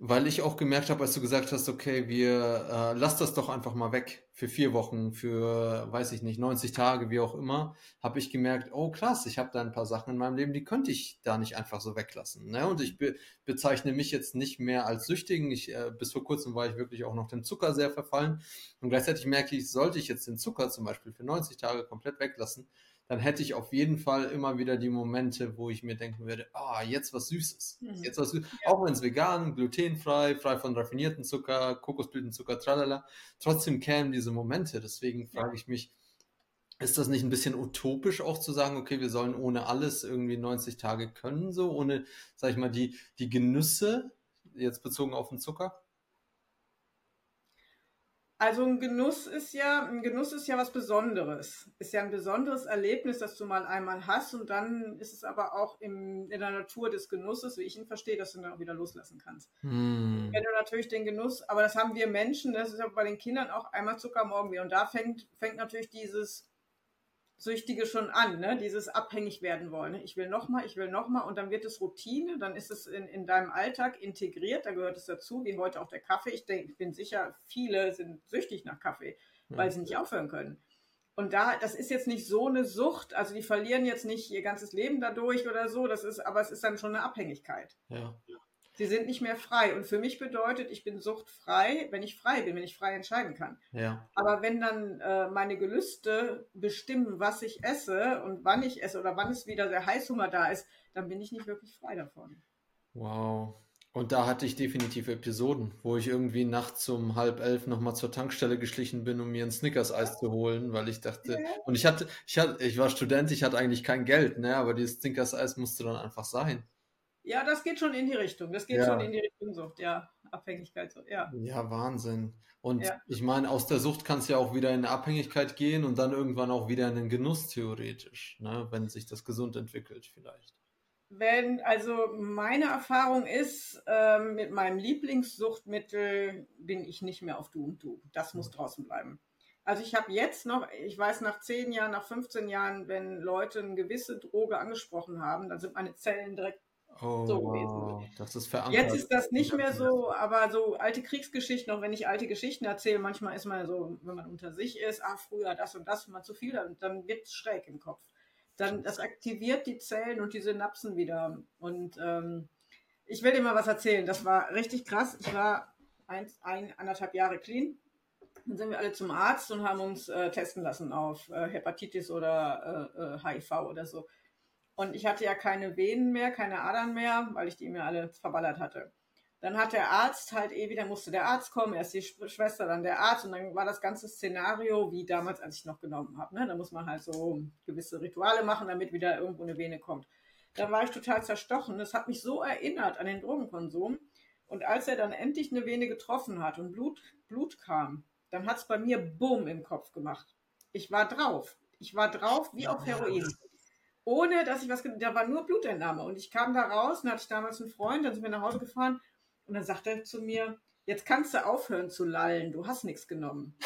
weil ich auch gemerkt habe, als du gesagt hast, okay, wir äh, lass das doch einfach mal weg für vier Wochen, für, weiß ich nicht, 90 Tage, wie auch immer, habe ich gemerkt, oh krass, ich habe da ein paar Sachen in meinem Leben, die könnte ich da nicht einfach so weglassen. Ne? Und ich be bezeichne mich jetzt nicht mehr als Süchtigen. Ich, äh, bis vor kurzem war ich wirklich auch noch dem Zucker sehr verfallen. Und gleichzeitig merke ich, sollte ich jetzt den Zucker zum Beispiel für 90 Tage komplett weglassen, dann hätte ich auf jeden Fall immer wieder die Momente, wo ich mir denken würde, ah, jetzt was Süßes. Mhm. Jetzt was Süßes. Auch wenn es vegan, glutenfrei, frei von raffinierten Zucker, Kokosblütenzucker, tralala. Trotzdem kämen diese Momente. Deswegen frage ich mich, ist das nicht ein bisschen utopisch auch zu sagen, okay, wir sollen ohne alles irgendwie 90 Tage können, so ohne, sag ich mal, die, die Genüsse, jetzt bezogen auf den Zucker? Also ein Genuss ist ja, ein Genuss ist ja was Besonderes. Ist ja ein besonderes Erlebnis, das du mal einmal hast und dann ist es aber auch im, in der Natur des Genusses, wie ich ihn verstehe, dass du dann auch wieder loslassen kannst. Hm. Wenn du natürlich den Genuss, aber das haben wir Menschen, das ist ja bei den Kindern auch einmal Zucker morgen wieder und da fängt, fängt natürlich dieses Süchtige schon an, ne? dieses abhängig werden wollen. Ne? Ich will nochmal, ich will nochmal und dann wird es Routine, dann ist es in, in deinem Alltag integriert, da gehört es dazu, wie heute auch der Kaffee. Ich denke, ich bin sicher, viele sind süchtig nach Kaffee, weil Ja. sie nicht aufhören können. Und da, das ist jetzt nicht so eine Sucht, also die verlieren jetzt nicht ihr ganzes Leben dadurch oder so, das ist, aber es ist dann schon eine Abhängigkeit. Ja. Sie sind nicht mehr frei. Und für mich bedeutet, ich bin suchtfrei, wenn ich frei bin, wenn ich frei entscheiden kann. Ja. Aber wenn dann äh, meine Gelüste bestimmen, was ich esse und wann ich esse oder wann es wieder der Heißhunger da ist, dann bin ich nicht wirklich frei davon. Wow. Und da hatte ich definitiv Episoden, wo ich irgendwie nachts um halb elf nochmal zur Tankstelle geschlichen bin, um mir ein Snickers-Eis zu holen, weil ich dachte, und ich hatte, ich hatte, ich war Student, ich hatte eigentlich kein Geld, ne, aber dieses Snickers-Eis musste dann einfach sein. Ja, das geht schon in die Richtung. Das geht Ja. schon in die Richtung Sucht, ja. Abhängigkeit, ja. Ja, Wahnsinn. Und Ja. ich meine, aus der Sucht kann es ja auch wieder in eine Abhängigkeit gehen und dann irgendwann auch wieder in den Genuss theoretisch, ne, wenn sich das gesund entwickelt vielleicht. Wenn, also meine Erfahrung ist, ähm, mit meinem Lieblingssuchtmittel bin ich nicht mehr auf Du und Du. Das muss draußen bleiben. Also ich habe jetzt noch, ich weiß nach 10 Jahren, nach 15 Jahren, wenn Leute eine gewisse Droge angesprochen haben, dann sind meine Zellen direkt Oh, So gewesen. wow, das ist verankert. Jetzt ist das nicht mehr so, aber so alte Kriegsgeschichten, auch wenn ich alte Geschichten erzähle, manchmal ist man so, wenn man unter sich ist, ah, früher das und das, man zu viel, dann, dann wird es schräg im Kopf. Dann, das aktiviert die Zellen und die Synapsen wieder. Und ähm, ich will dir mal was erzählen. Das war richtig krass. Ich war eins, ein, anderthalb Jahre clean. Dann sind wir alle zum Arzt und haben uns äh, testen lassen auf äh, Hepatitis oder äh, äh, HIV oder so. Und ich hatte ja keine Venen mehr, keine Adern mehr, weil ich die mir alle verballert hatte. Dann hat der Arzt halt eh wieder, musste der Arzt kommen, erst die Sch- Schwester, dann der Arzt und dann war das ganze Szenario wie damals, als ich noch genommen habe. Ne? Da muss man halt so gewisse Rituale machen, damit wieder irgendwo eine Vene kommt. Dann war ich total zerstochen. Das hat mich so erinnert an den Drogenkonsum. Und als er dann endlich eine Vene getroffen hat und Blut, Blut kam, dann hat es bei mir Bumm im Kopf gemacht. Ich war drauf. Ich war drauf wie auf Heroin ohne dass ich was, da war nur Blutentnahme. Und ich kam da raus, dann hatte ich damals einen Freund, dann sind wir nach Hause gefahren und dann sagt er zu mir, jetzt kannst du aufhören zu lallen, du hast nichts genommen.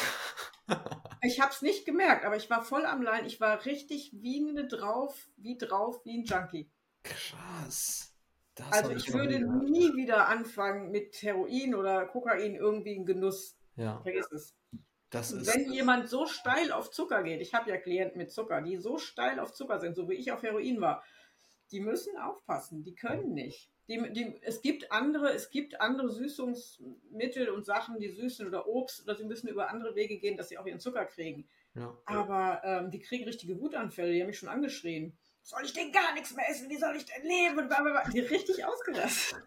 [LAUGHS] ich habe es nicht gemerkt, aber ich war voll am Lallen, ich war richtig wie drauf, wie drauf, wie ein Junkie. Krass. Das Also ich würde nie gehört. nie wieder anfangen mit Heroin oder Kokain irgendwie in Genuss. Ja, Vergiss es. Das ist. Wenn jemand so steil auf Zucker geht, ich habe ja Klienten mit Zucker, die so steil auf Zucker sind, so wie ich auf Heroin war, die müssen aufpassen, die können nicht. Die, die, es gibt andere, es gibt andere Süßungsmittel und Sachen, die süßen oder Obst, oder sie müssen über andere Wege gehen, dass sie auch ihren Zucker kriegen. Ja. Aber ähm, die kriegen richtige Wutanfälle, die haben mich schon angeschrien. Soll ich denn gar nichts mehr essen? Wie soll ich denn leben? Die richtig ausgerastet.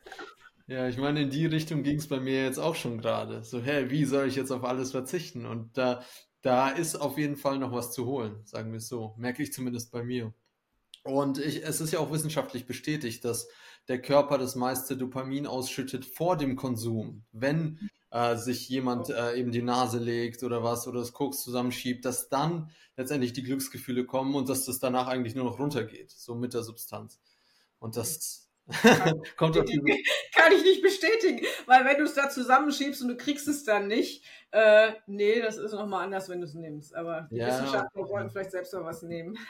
Ja, ich meine, in die Richtung ging es bei mir jetzt auch schon gerade. So, hä, wie soll ich jetzt auf alles verzichten? Und da, da ist auf jeden Fall noch was zu holen, sagen wir es so. Merke ich zumindest bei mir. Und ich, es ist ja auch wissenschaftlich bestätigt, dass der Körper das meiste Dopamin ausschüttet vor dem Konsum. Wenn äh, sich jemand äh, eben die Nase legt oder was oder das Koks zusammenschiebt, dass dann letztendlich die Glücksgefühle kommen und dass das danach eigentlich nur noch runtergeht, so mit der Substanz. Und das [LAUGHS] kommt auf diese [LAUGHS] Kann ich nicht bestätigen, weil wenn du es da zusammenschiebst und du kriegst es dann nicht, äh, nee, das ist nochmal anders, wenn du es nimmst. Aber die ja, Wissenschaftler okay. wollen vielleicht selbst mal was nehmen. [LAUGHS]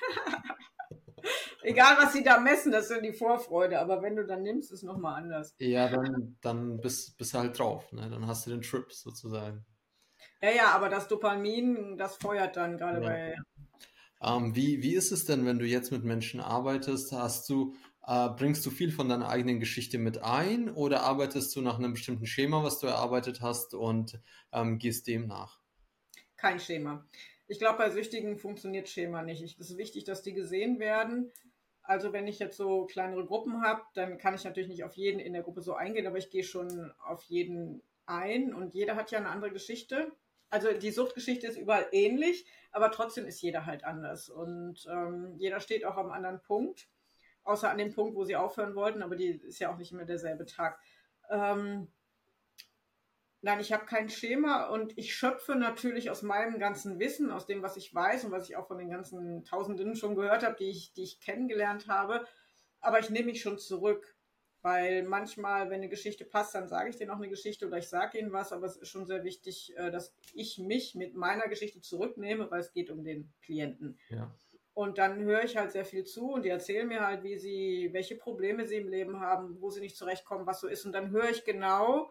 Egal, was sie da messen, das ist ja die Vorfreude. Aber wenn du dann nimmst, ist nochmal anders. Ja, dann, dann bist, bist du halt drauf. Ne? Dann hast du den Trip sozusagen. Ja, ja, aber das Dopamin, das feuert dann gerade ja. bei. Ähm, wie, wie ist es denn, wenn du jetzt mit Menschen arbeitest? Hast du, äh, bringst du viel von deiner eigenen Geschichte mit ein oder arbeitest du nach einem bestimmten Schema, was du erarbeitet hast und ähm, gehst dem nach? Kein Schema. Ich glaube, bei Süchtigen funktioniert Schema nicht. Es ist wichtig, dass die gesehen werden. Also wenn ich jetzt so kleinere Gruppen habe, dann kann ich natürlich nicht auf jeden in der Gruppe so eingehen, aber ich gehe schon auf jeden ein und jeder hat ja eine andere Geschichte. Also die Suchtgeschichte ist überall ähnlich, aber trotzdem ist jeder halt anders und ähm, jeder steht auch am anderen Punkt, außer an dem Punkt, wo sie aufhören wollten, aber die ist ja auch nicht immer derselbe Tag. Ähm, Nein, ich habe kein Schema und ich schöpfe natürlich aus meinem ganzen Wissen, aus dem, was ich weiß und was ich auch von den ganzen Tausenden schon gehört habe, die ich, die ich kennengelernt habe. Aber ich nehme mich schon zurück, weil manchmal, wenn eine Geschichte passt, dann sage ich denen auch eine Geschichte oder ich sage ihnen was, aber es ist schon sehr wichtig, äh, dass ich mich mit meiner Geschichte zurücknehme, weil es geht um den Klienten. Ja. Und dann höre ich halt sehr viel zu und die erzählen mir halt, wie sie, welche Probleme sie im Leben haben, wo sie nicht zurechtkommen, was so ist. Und dann höre ich genau,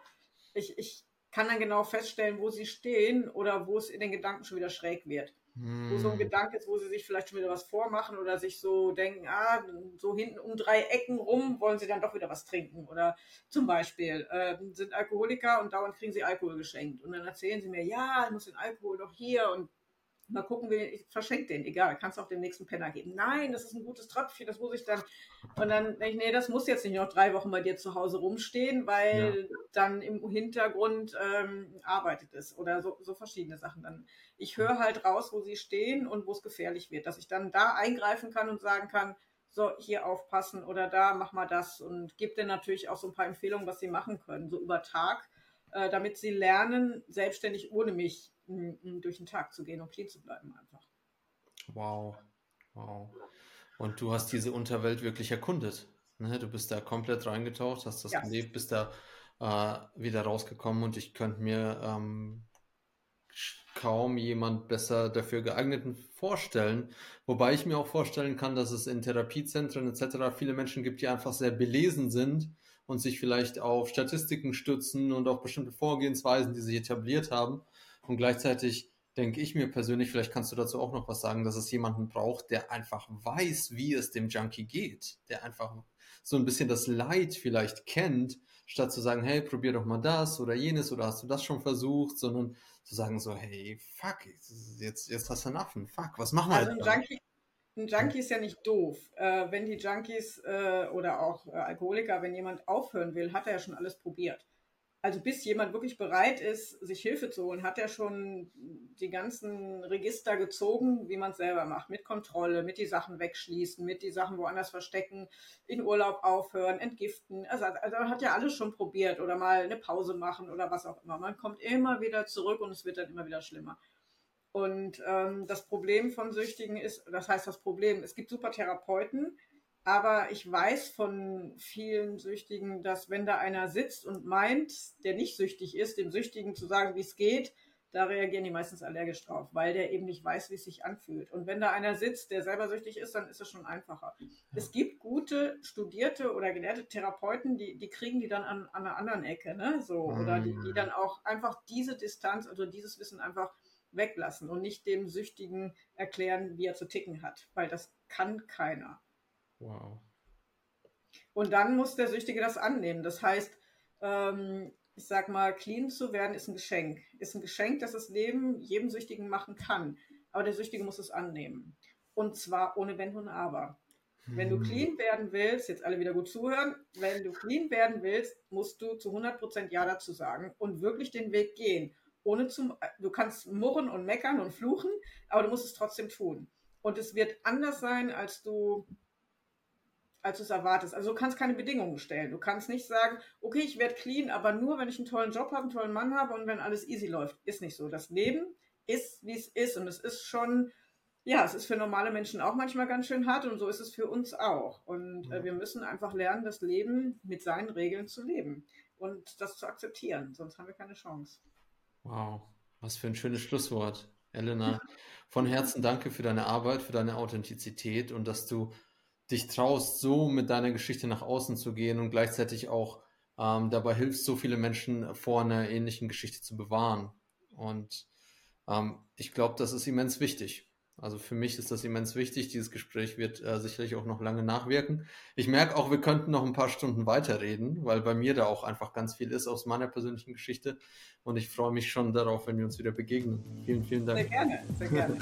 ich, ich kann dann genau feststellen, wo sie stehen oder wo es in den Gedanken schon wieder schräg wird. Hm. Wo so ein hm. Gedanke ist, wo sie sich vielleicht schon wieder was vormachen oder sich so denken, ah, so hinten um drei Ecken rum wollen sie dann doch wieder was trinken. Oder zum Beispiel äh, sind Alkoholiker und dauernd kriegen sie Alkohol geschenkt. Und dann erzählen sie mir, ja, ich muss den Alkohol doch hier und mal gucken, ich verschenke den, egal, kannst auch dem nächsten Penner geben. Nein, das ist ein gutes Tröpfchen, das muss ich dann. Und dann denke ich, nee, das muss jetzt nicht noch drei Wochen bei dir zu Hause rumstehen, weil ja. dann im Hintergrund ähm, arbeitet es oder so, so verschiedene Sachen. Dann ich höre halt raus, wo sie stehen und wo es gefährlich wird, dass ich dann da eingreifen kann und sagen kann, so hier aufpassen oder da mach mal das und gebe dann natürlich auch so ein paar Empfehlungen, was sie machen können, so über Tag, äh, damit sie lernen, selbstständig ohne mich durch den Tag zu gehen und clean zu bleiben einfach. Wow, wow. Und du hast diese Unterwelt wirklich erkundet. Ne? Du bist da komplett reingetaucht, hast das ja. gelebt, bist da äh, wieder rausgekommen und ich könnte mir ähm, kaum jemand besser dafür geeigneten vorstellen. Wobei ich mir auch vorstellen kann, dass es in Therapiezentren etc. viele Menschen gibt, die einfach sehr belesen sind und sich vielleicht auf Statistiken stützen und auf bestimmte Vorgehensweisen, die sich etabliert haben und gleichzeitig denke ich mir persönlich, vielleicht kannst du dazu auch noch was sagen, dass es jemanden braucht, der einfach weiß, wie es dem Junkie geht, der einfach so ein bisschen das Leid vielleicht kennt, statt zu sagen, hey, probier doch mal das oder jenes oder hast du das schon versucht, sondern zu sagen so, hey, fuck, jetzt, jetzt hast du einen Affen, fuck, was machen wir also ein Junkie, ein Junkie ist ja nicht doof. Äh, wenn die Junkies äh, oder auch äh, Alkoholiker, wenn jemand aufhören will, hat er ja schon alles probiert also bis jemand wirklich bereit ist, sich Hilfe zu holen, hat er schon die ganzen Register gezogen, wie man es selber macht, mit Kontrolle, mit die Sachen wegschließen, mit die Sachen woanders verstecken, in Urlaub aufhören, entgiften. Also, also hat ja alles schon probiert oder mal eine Pause machen oder was auch immer. Man kommt immer wieder zurück und es wird dann immer wieder schlimmer. Und ähm, das Problem von Süchtigen ist, das heißt das Problem, es gibt super Therapeuten, aber ich weiß von vielen Süchtigen, dass wenn da einer sitzt und meint, der nicht süchtig ist, dem Süchtigen zu sagen, wie es geht, da reagieren die meistens allergisch drauf, weil der eben nicht weiß, wie es sich anfühlt. Und wenn da einer sitzt, der selber süchtig ist, dann ist es schon einfacher. Ja. Es gibt gute, studierte oder gelehrte Therapeuten, die, die kriegen die dann an, an einer anderen Ecke, ne? So, oder die, die dann auch einfach diese Distanz, also dieses Wissen einfach weglassen und nicht dem Süchtigen erklären, wie er zu ticken hat, weil das kann keiner. Wow. Und dann muss der Süchtige das annehmen. Das heißt, ähm, ich sag mal, clean zu werden ist ein Geschenk. Ist ein Geschenk, das das Leben jedem Süchtigen machen kann. Aber der Süchtige muss es annehmen. Und zwar ohne Wenn und Aber. Wenn du hm. clean werden willst, jetzt alle wieder gut zuhören, wenn du clean werden willst, musst du zu 100% Ja dazu sagen und wirklich den Weg gehen. Ohne zum, du kannst murren und meckern und fluchen, aber du musst es trotzdem tun. Und es wird anders sein, als du als du es erwartest. Also du kannst keine Bedingungen stellen. Du kannst nicht sagen, okay, ich werde clean, aber nur, wenn ich einen tollen Job habe, einen tollen Mann habe und wenn alles easy läuft. Ist nicht so. Das Leben ist, wie es ist. Und es ist schon, ja, es ist für normale Menschen auch manchmal ganz schön hart und so ist es für uns auch. Und äh, wir müssen einfach lernen, das Leben mit seinen Regeln zu leben und das zu akzeptieren. Sonst haben wir keine Chance. Wow, was für ein schönes Schlusswort. Elena, von Herzen danke für deine Arbeit, für deine Authentizität und dass du dich traust, so mit deiner Geschichte nach außen zu gehen und gleichzeitig auch ähm, dabei hilfst, so viele Menschen vor einer ähnlichen Geschichte zu bewahren. Und ähm, ich glaube, das ist immens wichtig. Also für mich ist das immens wichtig. Dieses Gespräch wird äh, sicherlich auch noch lange nachwirken. Ich merke auch, wir könnten noch ein paar Stunden weiterreden, weil bei mir da auch einfach ganz viel ist aus meiner persönlichen Geschichte. Und ich freue mich schon darauf, wenn wir uns wieder begegnen. Vielen, vielen Dank. Sehr gerne, sehr gerne.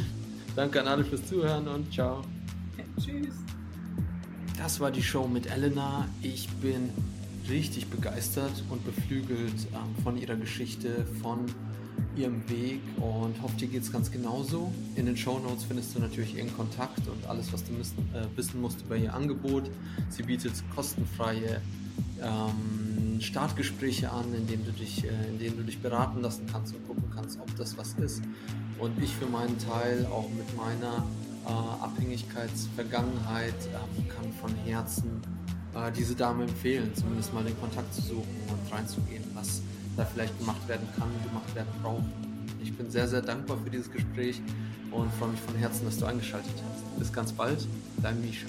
[LAUGHS] Danke an alle fürs Zuhören und ciao. Tschüss. Das war die Show mit Elena. Ich bin richtig begeistert und beflügelt ähm, von ihrer Geschichte, von ihrem Weg und hoffe, dir geht es ganz genauso. In den Show Notes findest du natürlich ihren Kontakt und alles, was du äh, wissen musst über ihr Angebot. Sie bietet kostenfreie ähm, Startgespräche an, in denen, du dich, äh, in denen du dich beraten lassen kannst und gucken kannst, ob das was ist. Und ich für meinen Teil auch mit meiner äh, Abhängigkeitsvergangenheit äh, kann von Herzen äh, diese Dame empfehlen, zumindest mal den Kontakt zu suchen und reinzugehen, was da vielleicht gemacht werden kann, gemacht werden braucht. Ich bin sehr, sehr dankbar für dieses Gespräch und freue mich von Herzen, dass du eingeschaltet hast. Bis ganz bald, dein Misha.